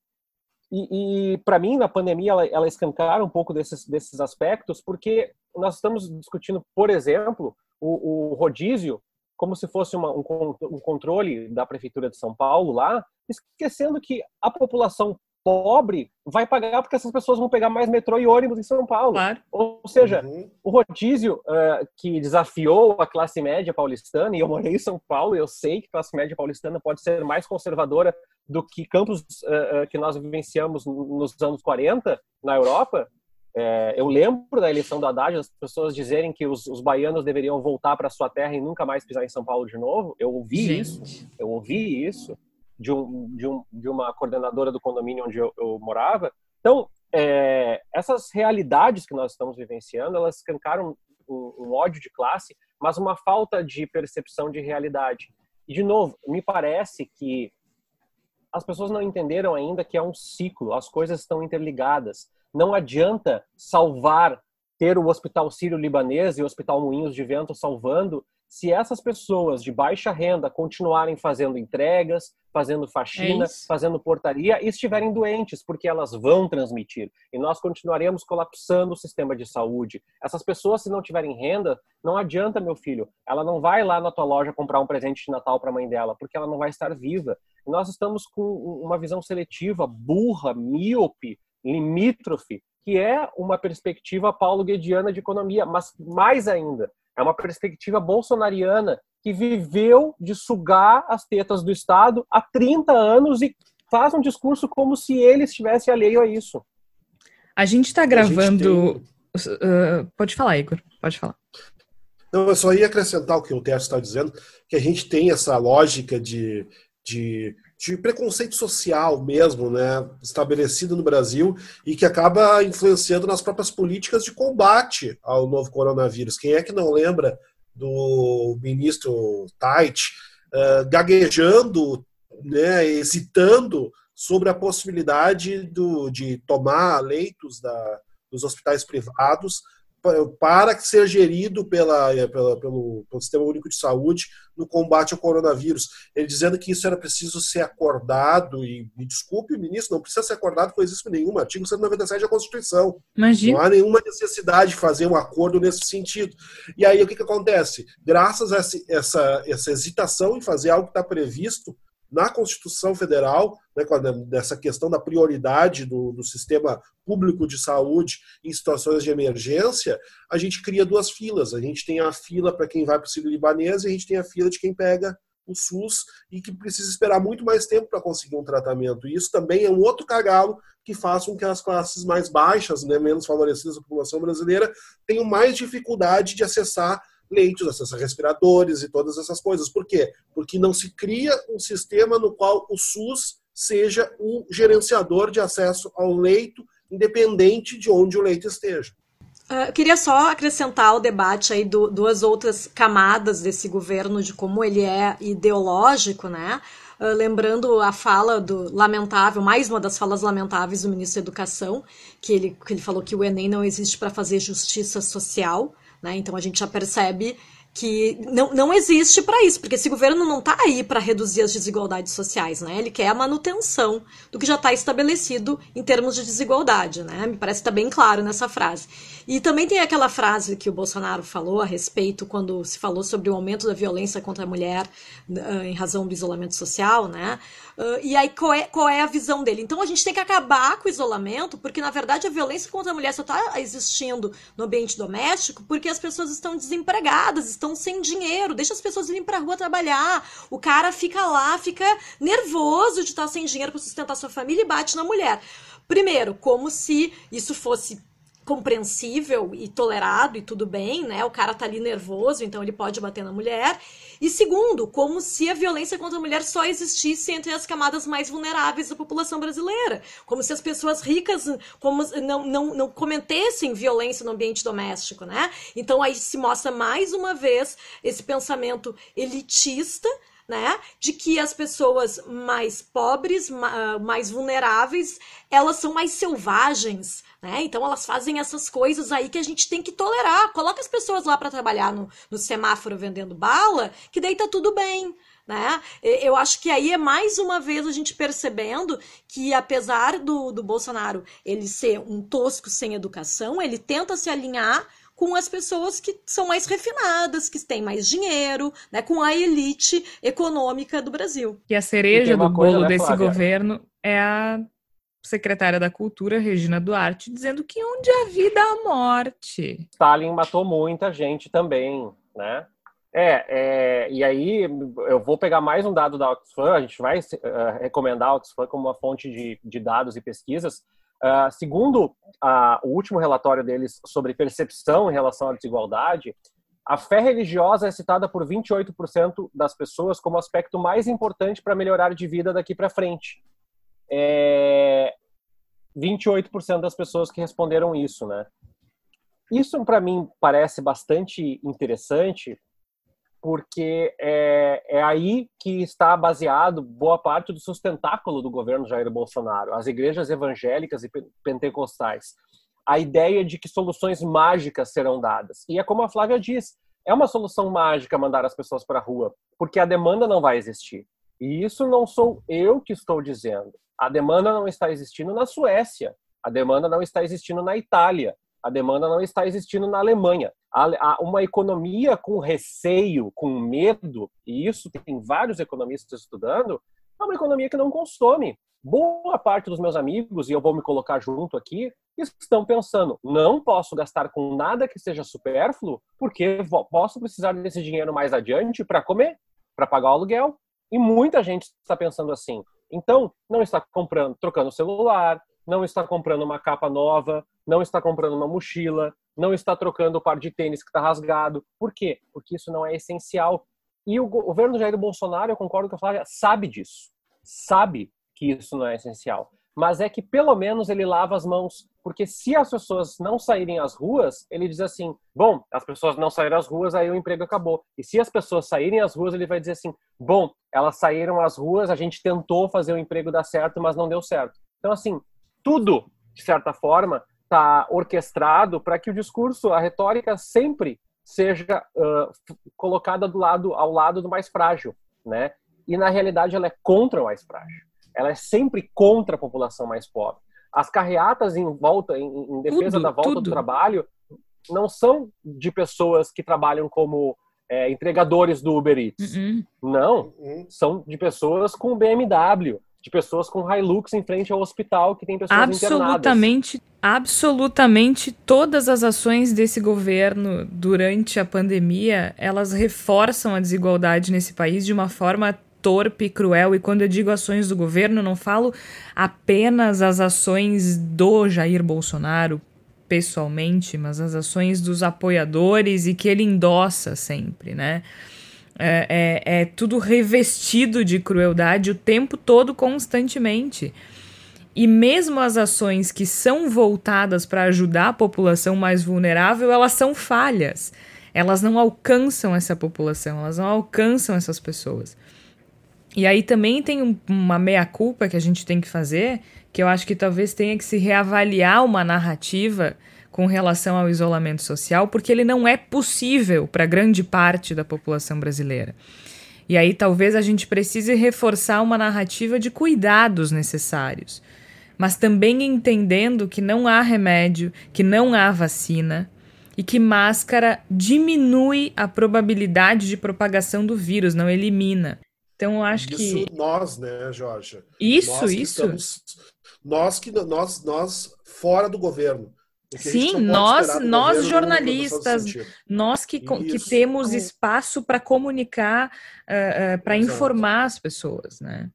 E, e para mim, na pandemia, ela, ela escancara um pouco desses, desses aspectos, porque nós estamos discutindo, por exemplo, o, o rodízio como se fosse uma, um, um controle da prefeitura de São Paulo lá, esquecendo que a população pobre vai pagar porque essas pessoas vão pegar mais metrô e ônibus em São Paulo. Claro. Ou seja, uhum. o rodízio uh, que desafiou a classe média paulistana, e eu morei em São Paulo, eu sei que a classe média paulistana pode ser mais conservadora do que campos uh, que nós vivenciamos nos anos 40 na Europa, é, eu lembro da eleição do Haddad, as pessoas dizerem que os, os baianos deveriam voltar para sua terra e nunca mais pisar em São Paulo de novo. Eu ouvi Gente. isso, eu ouvi isso de, um, de, um, de uma coordenadora do condomínio onde eu, eu morava. Então, é, essas realidades que nós estamos vivenciando, elas escancaram um, um ódio de classe, mas uma falta de percepção de realidade. E, de novo, me parece que as pessoas não entenderam ainda que é um ciclo, as coisas estão interligadas. Não adianta salvar, ter o Hospital Sírio-Libanês e o Hospital Moinhos de Vento salvando, se essas pessoas de baixa renda continuarem fazendo entregas, fazendo faxina, é fazendo portaria e estiverem doentes, porque elas vão transmitir. E nós continuaremos colapsando o sistema de saúde. Essas pessoas, se não tiverem renda, não adianta, meu filho. Ela não vai lá na tua loja comprar um presente de Natal para a mãe dela, porque ela não vai estar viva. E nós estamos com uma visão seletiva, burra, míope, limítrofe, que é uma perspectiva paulo-guediana de economia, mas mais ainda, é uma perspectiva bolsonariana que viveu de sugar as tetas do Estado há 30 anos e faz um discurso como se ele estivesse alheio a isso. A gente está gravando. Tem... Uh, pode falar, Igor, pode falar. Não, eu só ia acrescentar o que o Tércio está dizendo, que a gente tem essa lógica de, de de preconceito social mesmo, né, estabelecido no Brasil e que acaba influenciando nas próprias políticas de combate ao novo coronavírus. Quem é que não lembra do ministro Tait uh, gaguejando, né, hesitando sobre a possibilidade do, de tomar leitos da, dos hospitais privados para ser gerido pela, é, pela, pelo, pelo Sistema Único de Saúde no combate ao coronavírus. Ele dizendo que isso era preciso ser acordado, e me desculpe, ministro, não precisa ser acordado com isso nenhum, artigo 197 da Constituição. Imagina. Não há nenhuma necessidade de fazer um acordo nesse sentido. E aí o que, que acontece? Graças a essa, essa, essa hesitação em fazer algo que está previsto, na Constituição Federal, né, dessa questão da prioridade do, do, sistema público de saúde em situações de emergência, a gente cria duas filas. A gente tem a fila para quem vai para o Sírio-Libanês e a gente tem a fila de quem pega o SUS e que precisa esperar muito mais tempo para conseguir um tratamento. E isso também é um outro cagalo que faz com que as classes mais baixas, né, menos favorecidas da população brasileira, tenham mais dificuldade de acessar leitos, acesso respiradores e todas essas coisas. Por quê? Porque não se cria um sistema no qual o SUS seja o gerenciador de acesso ao leito, independente de onde o leito esteja. Uh, eu queria só acrescentar ao debate aí do, duas outras camadas desse governo, de como ele é ideológico, né? Uh, lembrando a fala do lamentável, mais uma das falas lamentáveis do ministro da Educação, que ele, que ele falou que o Enem não existe para fazer justiça social. Né? Então a gente já percebe que não, não existe para isso, porque esse governo não está aí para reduzir as desigualdades sociais, né? Ele quer a manutenção do que já está estabelecido em termos de desigualdade, né? Me parece que está bem claro nessa frase. E também tem aquela frase que o Bolsonaro falou a respeito quando se falou sobre o aumento da violência contra a mulher uh, em razão do isolamento social, né? Uh, e aí, qual é, qual é a visão dele? Então, a gente tem que acabar com o isolamento, porque, na verdade, a violência contra a mulher só está existindo no ambiente doméstico porque as pessoas estão desempregadas, estão sem dinheiro. Deixa as pessoas irem para rua trabalhar. O cara fica lá, fica nervoso de estar sem dinheiro para sustentar sua família e bate na mulher. Primeiro, como se isso fosse compreensível e tolerado e tudo bem, né? O cara tá ali nervoso, então ele pode bater na mulher. E segundo, como se a violência contra a mulher só existisse entre as camadas mais vulneráveis da população brasileira. Como se as pessoas ricas como, não, não, não cometessem violência no ambiente doméstico, né? Então aí se mostra mais uma vez esse pensamento elitista né? De que as pessoas mais pobres, mais vulneráveis, elas são mais selvagens, né? Então elas fazem essas coisas aí que a gente tem que tolerar. Coloca as pessoas lá para trabalhar no, no semáforo vendendo bala, que daí tá tudo bem. Né? Eu acho que aí é mais uma vez a gente percebendo que, apesar do, do Bolsonaro ele ser um tosco sem educação, ele tenta se alinhar com as pessoas que são mais refinadas, que têm mais dinheiro, né, com a elite econômica do Brasil. E a cereja do bolo né, desse governo é a secretária da Cultura, Regina Duarte, dizendo que onde a vida a morte. Stalin matou muita gente também, né? É, é, e aí eu vou pegar mais um dado da Oxfam, a gente vai uh, recomendar a Oxfam como uma fonte de, de dados e pesquisas, Uh, segundo uh, o último relatório deles sobre percepção em relação à desigualdade, a fé religiosa é citada por 28% das pessoas como aspecto mais importante para melhorar de vida daqui para frente. É 28% das pessoas que responderam isso, né? Isso para mim parece bastante interessante, porque é, é aí que está baseado boa parte do sustentáculo do governo Jair Bolsonaro, as igrejas evangélicas e pentecostais. A ideia de que soluções mágicas serão dadas. E é como a Flávia diz, é uma solução mágica mandar as pessoas para a rua, porque a demanda não vai existir. E isso não sou eu que estou dizendo. A demanda não está existindo na Suécia, a demanda não está existindo na Itália, a demanda não está existindo na Alemanha. Uma economia com receio, com medo, e isso tem vários economistas estudando, é uma economia que não consome. Boa parte dos meus amigos, e eu vou me colocar junto aqui, estão pensando: não posso gastar com nada que seja supérfluo, porque posso precisar desse dinheiro mais adiante para comer, para pagar o aluguel. E muita gente está pensando assim. Então, não está comprando, trocando celular, não está comprando uma capa nova, não está comprando uma mochila, não está trocando o par de tênis que está rasgado. Por quê? Porque isso não é essencial. E o governo Jair Bolsonaro, eu concordo com a Flávia, sabe disso. Sabe que isso não é essencial. Mas é que pelo menos ele lava as mãos. Porque se as pessoas não saírem às ruas, ele diz assim: bom, as pessoas não saíram às ruas, aí o emprego acabou. E se as pessoas saírem às ruas, ele vai dizer assim: bom, elas saíram às ruas, a gente tentou fazer o emprego dar certo, mas não deu certo. Então, assim, tudo, de certa forma, está orquestrado para que o discurso, a retórica sempre seja uh, colocada do lado ao lado do mais frágil, né? E na realidade ela é contra o mais frágil. Ela é sempre contra a população mais pobre. As carreatas em volta, em, em defesa tudo, da volta tudo. do trabalho, não são de pessoas que trabalham como é, entregadores do Uber Eats. Uhum. Não, uhum. são de pessoas com BMW, de pessoas com Hilux em frente ao hospital que tem pessoas absolutamente, internadas. Absolutamente todas as ações desse governo durante a pandemia, elas reforçam a desigualdade nesse país de uma forma torpe, cruel. E quando eu digo ações do governo, não falo apenas as ações do Jair Bolsonaro pessoalmente, mas as ações dos apoiadores e que ele endossa sempre, né? É, é, é tudo revestido de crueldade o tempo todo, constantemente. E mesmo as ações que são voltadas para ajudar a população mais vulnerável, elas são falhas. Elas não alcançam essa população, elas não alcançam essas pessoas. E aí também tem um, uma meia-culpa que a gente tem que fazer, que eu acho que talvez tenha que se reavaliar uma narrativa com relação ao isolamento social, porque ele não é possível para grande parte da população brasileira. E aí talvez a gente precise reforçar uma narrativa de cuidados necessários, mas também entendendo que não há remédio, que não há vacina e que máscara diminui a probabilidade de propagação do vírus, não elimina. Então eu acho isso que isso nós, né, Jorge? Isso, nós isso. Estamos, nós que nós nós fora do governo Sim, nós, nós jornalistas, nós que, que temos espaço para comunicar, uh, uh, para informar as pessoas, né?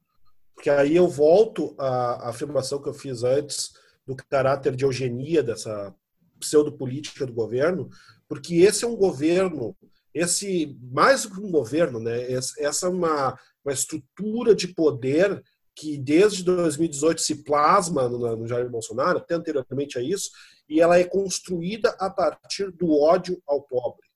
Porque aí eu volto à afirmação que eu fiz antes do caráter de eugenia dessa pseudopolítica do governo, porque esse é um governo, esse mais do que um governo, né? Essa é uma, uma estrutura de poder que desde 2018 se plasma no, no Jair Bolsonaro, até anteriormente a isso, e ela é construída a partir do ódio ao pobre.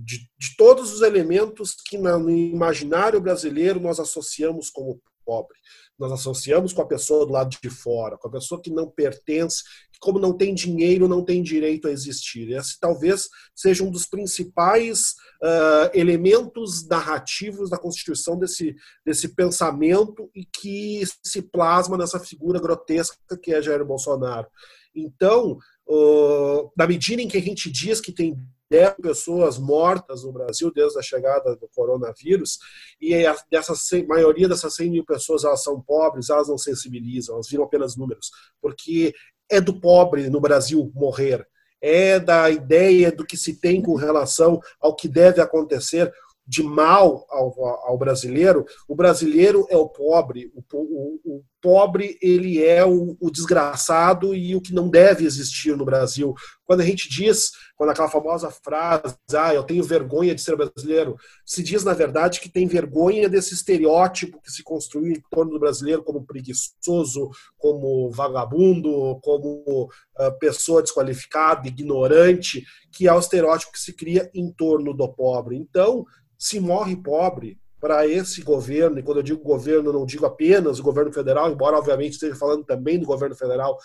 De, de todos os elementos que no imaginário brasileiro nós associamos como pobre. Nós associamos com a pessoa do lado de fora, com a pessoa que não pertence, como não tem dinheiro, não tem direito a existir. Esse talvez seja um dos principais uh, elementos narrativos da constituição desse, desse pensamento e que se plasma nessa figura grotesca que é Jair Bolsonaro. Então, uh, na medida em que a gente diz que tem 10 pessoas mortas no Brasil desde a chegada do coronavírus, e dessa maioria dessas 100 mil pessoas elas são pobres, elas não sensibilizam, elas viram apenas números, porque é do pobre no Brasil morrer, é da ideia do que se tem com relação ao que deve acontecer de mal ao, ao, brasileiro, o brasileiro é o pobre, o, o, o pobre ele é o, o, desgraçado e o que não deve existir no Brasil. Quando a gente diz, quando aquela famosa frase, ah, eu tenho vergonha de ser brasileiro, se diz na verdade que tem vergonha desse estereótipo que se construiu em torno do brasileiro como preguiçoso, como vagabundo, como uh, pessoa desqualificada, ignorante, que é o estereótipo que se cria em torno do pobre. Então, se morre pobre para esse governo, e quando eu digo governo, não digo apenas o governo federal, embora obviamente esteja falando também do governo federal,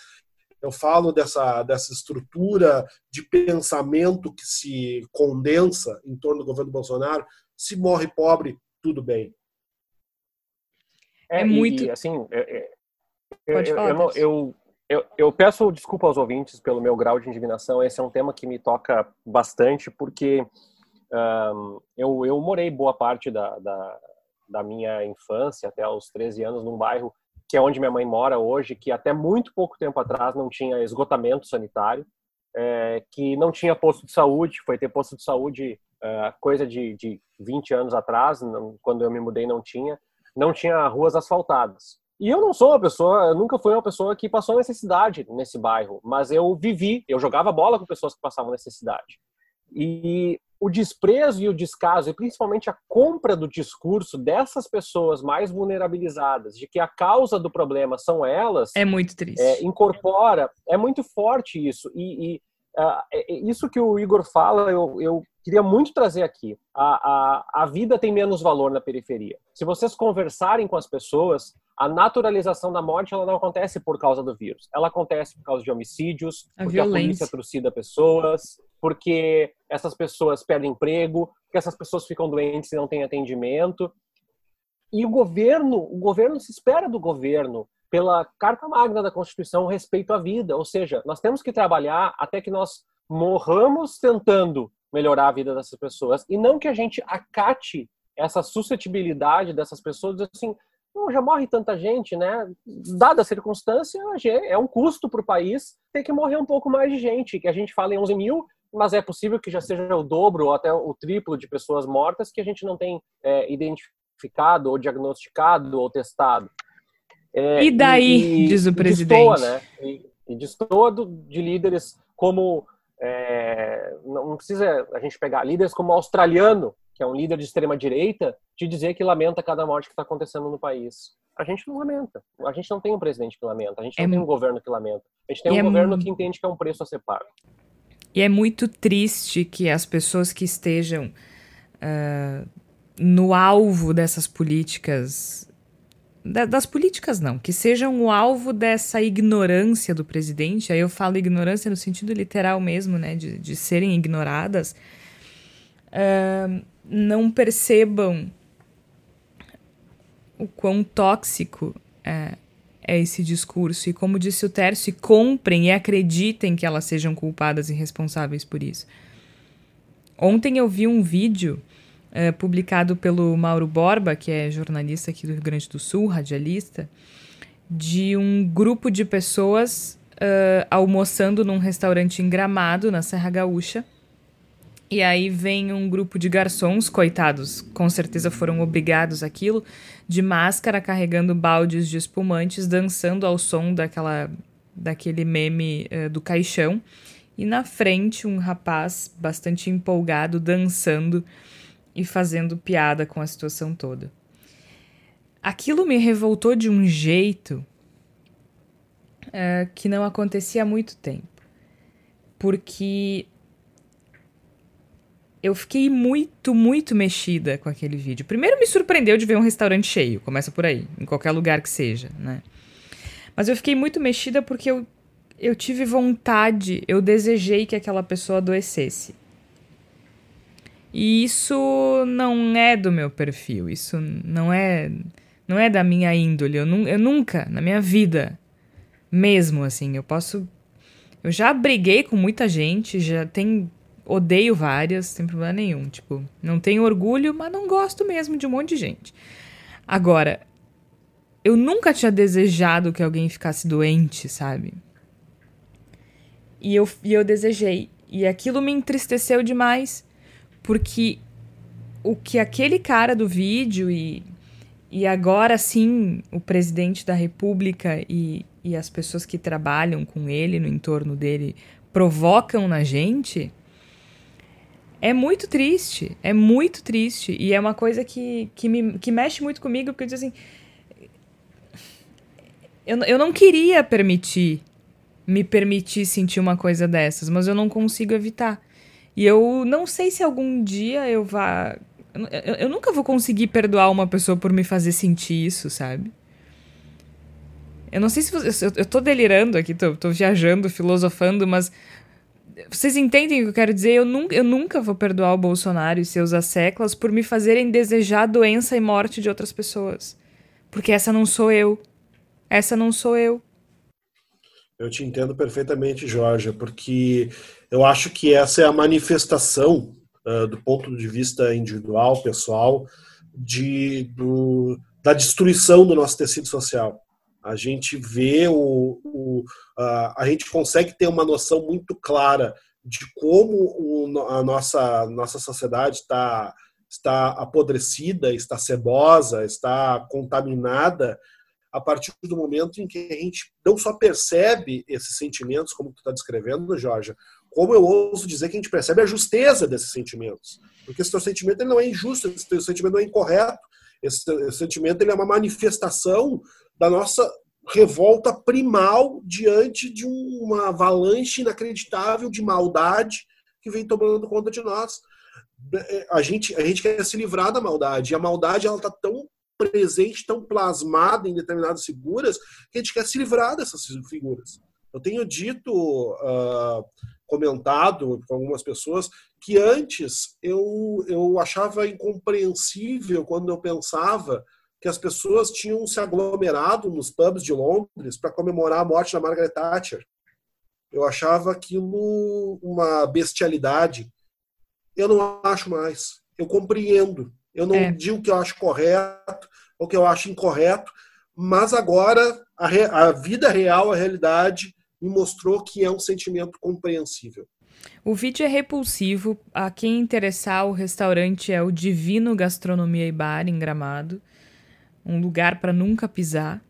eu falo dessa, dessa estrutura de pensamento que se condensa em torno do governo Bolsonaro. Se morre pobre, tudo bem. É, é muito. E, assim, é, é, Pode eu, falar, eu, eu, eu, eu, peço desculpa aos ouvintes pelo meu grau de indignação. Esse é um tema que me toca bastante, porque um, eu, eu morei boa parte da, da, da, minha infância, até os 13 anos, num bairro que é onde minha mãe mora hoje, que até muito pouco tempo atrás não tinha esgotamento sanitário, é, que não tinha posto de saúde, foi ter posto de saúde é, coisa de, de 20 anos atrás, não, quando eu me mudei não tinha, não tinha ruas asfaltadas. E eu não sou uma pessoa, eu nunca fui uma pessoa que passou necessidade nesse bairro, mas eu vivi, eu jogava bola com pessoas que passavam necessidade. E o desprezo e o descaso, e principalmente a compra do discurso dessas pessoas mais vulnerabilizadas, de que a causa do problema são elas. É muito triste. É, incorpora, é muito forte isso. E, e uh, isso que o Igor fala, eu, eu queria muito trazer aqui. A, a, a vida tem menos valor na periferia. Se vocês conversarem com as pessoas, a naturalização da morte ela não acontece por causa do vírus. Ela acontece por causa de homicídios, a porque violência. a polícia trucida pessoas, porque essas pessoas perdem emprego, porque essas pessoas ficam doentes e não têm atendimento. E o governo, o governo se espera do governo pela Carta Magna da Constituição respeito à vida, ou seja, nós temos que trabalhar até que nós morramos tentando melhorar a vida dessas pessoas e não que a gente acate essa suscetibilidade dessas pessoas assim, não, já morre tanta gente, né? Dada a circunstância, é um custo para o país ter que morrer um pouco mais de gente, que a gente fala em 11 mil, mas é possível que já seja o dobro ou até o triplo de pessoas mortas que a gente não tem é, identificado ou diagnosticado ou testado. É, e daí, e, diz o presidente. Destoa, né? E, e destoa de líderes como. É, não precisa a gente pegar líderes como o australiano, que é um líder de extrema direita, de dizer que lamenta cada morte que está acontecendo no país. A gente não lamenta. A gente não tem um presidente que lamenta. A gente não é, tem um governo que lamenta. A gente tem um é, governo que entende que é um preço a ser pago. E é muito triste que as pessoas que estejam uh, no alvo dessas políticas das políticas não, que sejam o alvo dessa ignorância do presidente, aí eu falo ignorância no sentido literal mesmo, né, de, de serem ignoradas, uh, não percebam o quão tóxico é, é esse discurso e como disse o Tércio, comprem e acreditem que elas sejam culpadas e responsáveis por isso. Ontem eu vi um vídeo é, publicado pelo Mauro Borba, que é jornalista aqui do Rio Grande do Sul, radialista, de um grupo de pessoas uh, almoçando num restaurante em Gramado, na Serra Gaúcha. E aí vem um grupo de garçons, coitados, com certeza foram obrigados àquilo, de máscara, carregando baldes de espumantes, dançando ao som daquela, daquele meme uh, do caixão. E na frente, um rapaz bastante empolgado, dançando e fazendo piada com a situação toda. Aquilo me revoltou de um jeito uh, que não acontecia há muito tempo. Porque eu fiquei muito, muito mexida com aquele vídeo. Primeiro me surpreendeu de ver um restaurante cheio, começa por aí, em qualquer lugar que seja, né? Mas eu fiquei muito mexida porque eu, eu tive vontade, eu desejei que aquela pessoa adoecesse. E isso não é do meu perfil, isso não é não é da minha índole. Eu, nu eu nunca, na minha vida, mesmo assim, eu posso. Eu já briguei com muita gente, já tem. Odeio várias, sem problema nenhum. Tipo, não tenho orgulho, mas não gosto mesmo de um monte de gente. Agora, eu nunca tinha desejado que alguém ficasse doente, sabe? E eu, e eu desejei. E aquilo me entristeceu demais. Porque o que aquele cara do vídeo e, e agora sim o presidente da República e, e as pessoas que trabalham com ele, no entorno dele, provocam na gente é muito triste. É muito triste. E é uma coisa que, que, me, que mexe muito comigo, porque eu digo assim. Eu, eu não queria permitir, me permitir sentir uma coisa dessas, mas eu não consigo evitar. E eu não sei se algum dia eu vá. Eu, eu nunca vou conseguir perdoar uma pessoa por me fazer sentir isso, sabe? Eu não sei se você, eu, eu tô delirando aqui, tô, tô viajando, filosofando, mas vocês entendem o que eu quero dizer? Eu nunca, eu nunca vou perdoar o Bolsonaro e seus asseclas por me fazerem desejar doença e morte de outras pessoas. Porque essa não sou eu. Essa não sou eu. Eu te entendo perfeitamente, Jorge, porque eu acho que essa é a manifestação, uh, do ponto de vista individual, pessoal, de, do, da destruição do nosso tecido social. A gente vê o, o uh, a gente consegue ter uma noção muito clara de como o, a nossa nossa sociedade está está apodrecida, está cebosa, está contaminada a partir do momento em que a gente não só percebe esses sentimentos, como tu está descrevendo, Jorge, como eu ouso dizer que a gente percebe a justeza desses sentimentos. Porque esse teu sentimento ele não é injusto, esse teu sentimento não é incorreto, esse, esse sentimento ele é uma manifestação da nossa revolta primal diante de uma avalanche inacreditável de maldade que vem tomando conta de nós. É, a gente, a gente quer se livrar da maldade. E a maldade ela está tão presente, tão plasmada em determinadas figuras, que a gente quer se livrar dessas figuras. Eu tenho dito, uh, comentado com algumas pessoas, que antes eu, eu achava incompreensível quando eu pensava que as pessoas tinham se aglomerado nos pubs de Londres para comemorar a morte da Margaret Thatcher. Eu achava aquilo uma bestialidade. Eu não acho mais. Eu compreendo. Eu não é. digo que eu acho correto ou que eu acho incorreto, mas agora a, re... a vida real, a realidade, me mostrou que é um sentimento compreensível. O vídeo é repulsivo. A quem interessar, o restaurante é o Divino Gastronomia e Bar, em Gramado um lugar para nunca pisar.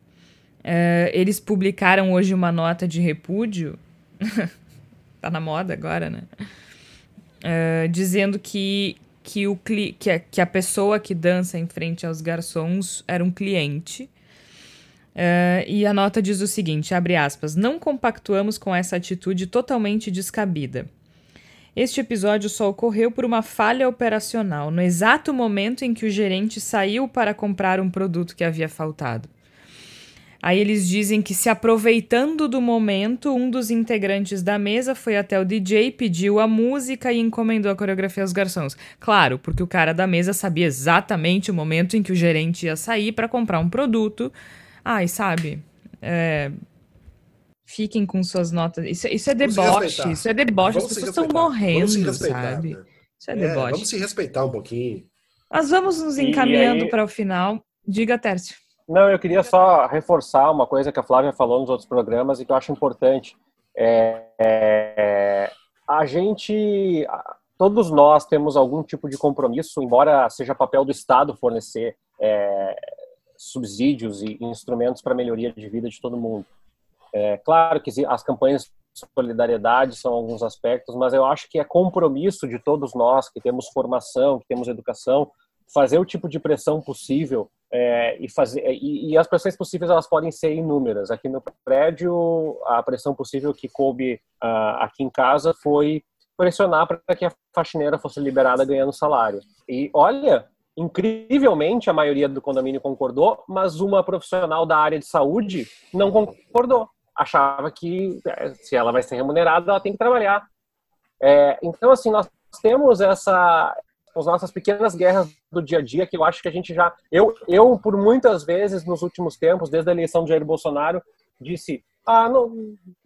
É, eles publicaram hoje uma nota de repúdio, tá na moda agora, né? É, dizendo que, que, o, que, a, que a pessoa que dança em frente aos garçons era um cliente. É, e a nota diz o seguinte: abre aspas, não compactuamos com essa atitude totalmente descabida. Este episódio só ocorreu por uma falha operacional, no exato momento em que o gerente saiu para comprar um produto que havia faltado. Aí eles dizem que, se aproveitando do momento, um dos integrantes da mesa foi até o DJ, pediu a música e encomendou a coreografia aos garçons. Claro, porque o cara da mesa sabia exatamente o momento em que o gerente ia sair para comprar um produto. Ai, sabe? É, Fiquem com suas notas. Isso, isso é deboche. Isso é deboche. As pessoas estão morrendo, sabe? Né? Isso é, é deboche. Vamos se respeitar um pouquinho. Nós vamos nos encaminhando aí... para o final. Diga, Tércio. Não, eu queria só reforçar uma coisa que a Flávia falou nos outros programas e que eu acho importante. É, é, a gente, todos nós temos algum tipo de compromisso, embora seja papel do Estado fornecer é, subsídios e instrumentos para a melhoria de vida de todo mundo. É, claro que as campanhas de solidariedade são alguns aspectos, mas eu acho que é compromisso de todos nós que temos formação, que temos educação, fazer o tipo de pressão possível é, e fazer e, e, as pressões possíveis elas podem ser inúmeras. Aqui no prédio, a pressão possível que coube uh, aqui em casa foi pressionar para que a faxineira fosse liberada ganhando salário. E olha, incrivelmente a maioria do condomínio concordou, mas uma profissional da área de saúde não concordou achava que é, se ela vai ser remunerada, ela tem que trabalhar. É, então, assim, nós temos essa as nossas pequenas guerras do dia a dia que eu acho que a gente já eu eu por muitas vezes nos últimos tempos desde a eleição de Jair Bolsonaro disse ah, não,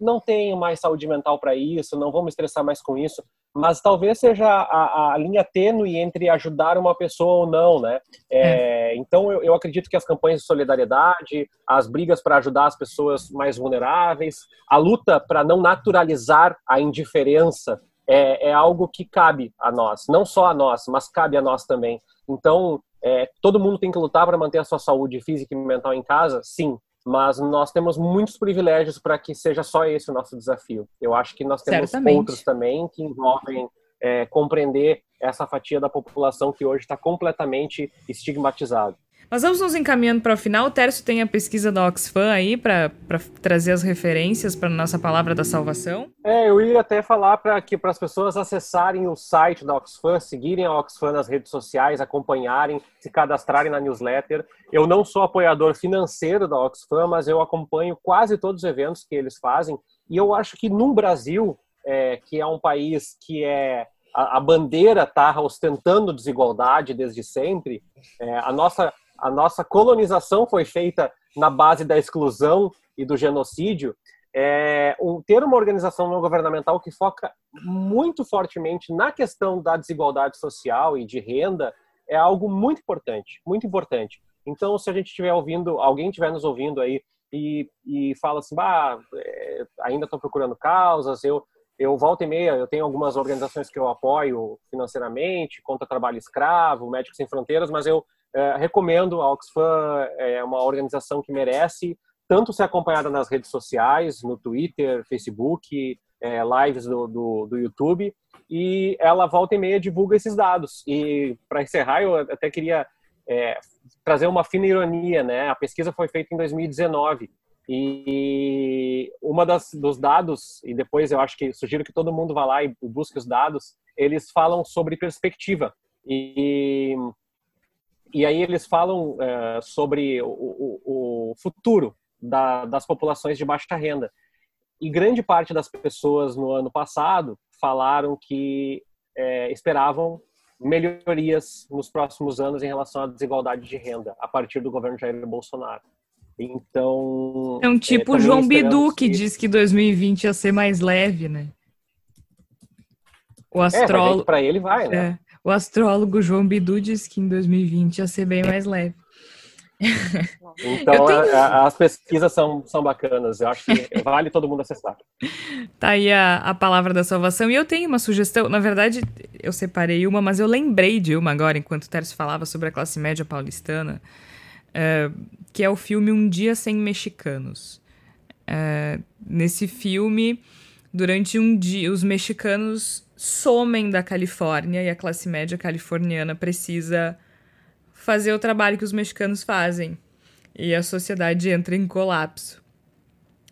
não tenho mais saúde mental para isso, não vou me estressar mais com isso. Mas talvez seja a, a linha tênue entre ajudar uma pessoa ou não, né? É, é. Então, eu, eu, acredito que as campanhas de solidariedade, as brigas para ajudar as pessoas mais vulneráveis, a luta para não naturalizar a indiferença é, é, algo que cabe a nós, não só a nós, mas cabe a nós também. Então, é, todo mundo tem que lutar para manter a sua saúde física e mental em casa? Sim, mas nós temos muitos privilégios para que seja só esse o nosso desafio. Eu acho que nós temos Certamente. outros também que envolvem é, compreender essa fatia da população que hoje está completamente estigmatizada. Mas vamos nos encaminhando para o final. O Tércio tem a pesquisa da Oxfam aí para trazer as referências para nossa palavra da salvação. É, eu ia até falar para que para as pessoas acessarem o site da Oxfam, seguirem a Oxfam nas redes sociais, acompanharem, se cadastrarem na newsletter. Eu não sou apoiador financeiro da Oxfam, mas eu acompanho quase todos os eventos que eles fazem. E eu acho que no Brasil, é, que é um país que é a, a bandeira está ostentando desigualdade desde sempre, é, a nossa a nossa colonização foi feita na base da exclusão e do genocídio, é, um, ter uma organização não governamental que foca muito fortemente na questão da desigualdade social e de renda é algo muito importante, muito importante. Então, se a gente estiver ouvindo, alguém estiver nos ouvindo aí e, e fala assim, bah, é, ainda estou procurando causas, eu eu volto e meia, eu tenho algumas organizações que eu apoio financeiramente, contra trabalho escravo, Médicos Sem Fronteiras, mas eu é, recomendo a Oxfam, é uma organização que merece tanto ser acompanhada nas redes sociais, no Twitter, Facebook, é, lives do, do, do, YouTube, e ela volta e meia divulga esses dados. E para encerrar, eu até queria é, trazer uma fina ironia, né? A pesquisa foi feita em 2019 E uma das dos dados e depois eu acho que sugiro que todo mundo vá lá e busque os dados. Eles falam sobre perspectiva e e aí eles falam é, sobre o, o, o futuro da, das populações de baixa renda. E grande parte das pessoas no ano passado falaram que é, esperavam melhorias nos próximos anos em relação à desigualdade de renda a partir do governo Jair Bolsonaro. Então. É um tipo é, João Bidu que, que diz que 2020 ia ser mais leve, né? O astrólogo. É, para ele vai, né? O astrólogo João Bidu diz que em 2020 ia ser bem mais leve. Então, tenho... a, as pesquisas são, são bacanas. Eu acho que vale todo mundo acessar. Tá aí a, a palavra da salvação. E eu tenho uma sugestão. Na verdade, eu separei uma, mas eu lembrei de uma agora, enquanto o Tércio falava sobre a classe média paulistana, uh, que é o filme Um Dia Sem Mexicanos. Uh, nesse filme, durante um dia, os mexicanos somem da Califórnia e a classe média californiana precisa fazer o trabalho que os mexicanos fazem. E a sociedade entra em colapso.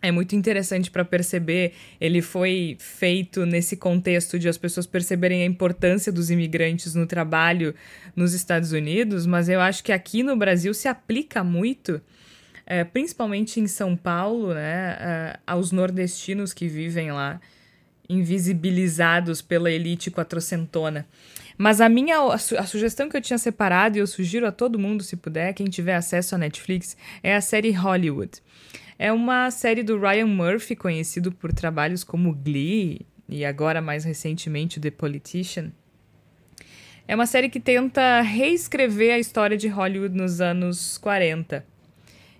É muito interessante para perceber. Ele foi feito nesse contexto de as pessoas perceberem a importância dos imigrantes no trabalho nos Estados Unidos, mas eu acho que aqui no Brasil se aplica muito, é, principalmente em São Paulo, né, é, aos nordestinos que vivem lá, invisibilizados pela elite quatrocentona. Mas a minha a, su a, sugestão que eu tinha separado, e eu sugiro a todo mundo, se puder, quem tiver acesso à Netflix, é a série Hollywood. É uma série do Ryan Murphy, conhecido por trabalhos como Glee e agora mais recentemente The Politician. É uma série que tenta reescrever a história de Hollywood nos anos 40.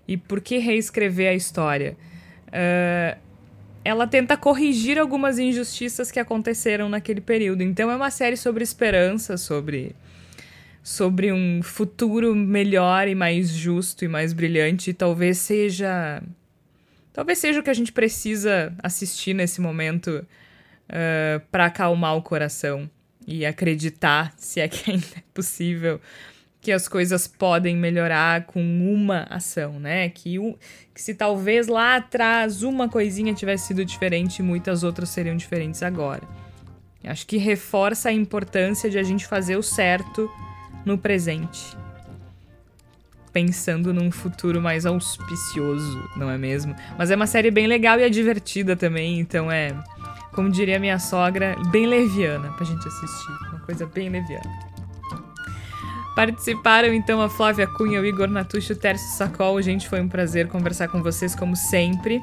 E por que reescrever a história? Uh, ela tenta corrigir algumas injustiças que aconteceram naquele período. Então é uma série sobre esperança, sobre sobre um futuro melhor e mais justo e mais brilhante, e talvez seja talvez seja o que a gente precisa assistir nesse momento uh, ah, para acalmar o coração e acreditar, se é que ainda é possível, que as coisas podem melhorar com uma ação, né? Que, o, que se talvez lá atrás uma coisinha tivesse sido diferente, muitas outras seriam diferentes agora. Acho que reforça a importância de a gente fazer o certo no presente. Pensando num futuro mais auspicioso, não é mesmo? Mas é uma série bem legal e é divertida também, então é, como diria minha sogra, bem leviana pra gente assistir. Uma coisa bem leviana. Participaram então a Flávia Cunha, o Igor Natucci, o Tércio Sacol. Gente, foi um prazer conversar com vocês como sempre.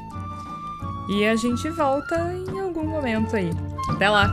E a gente volta em algum momento aí. Até lá!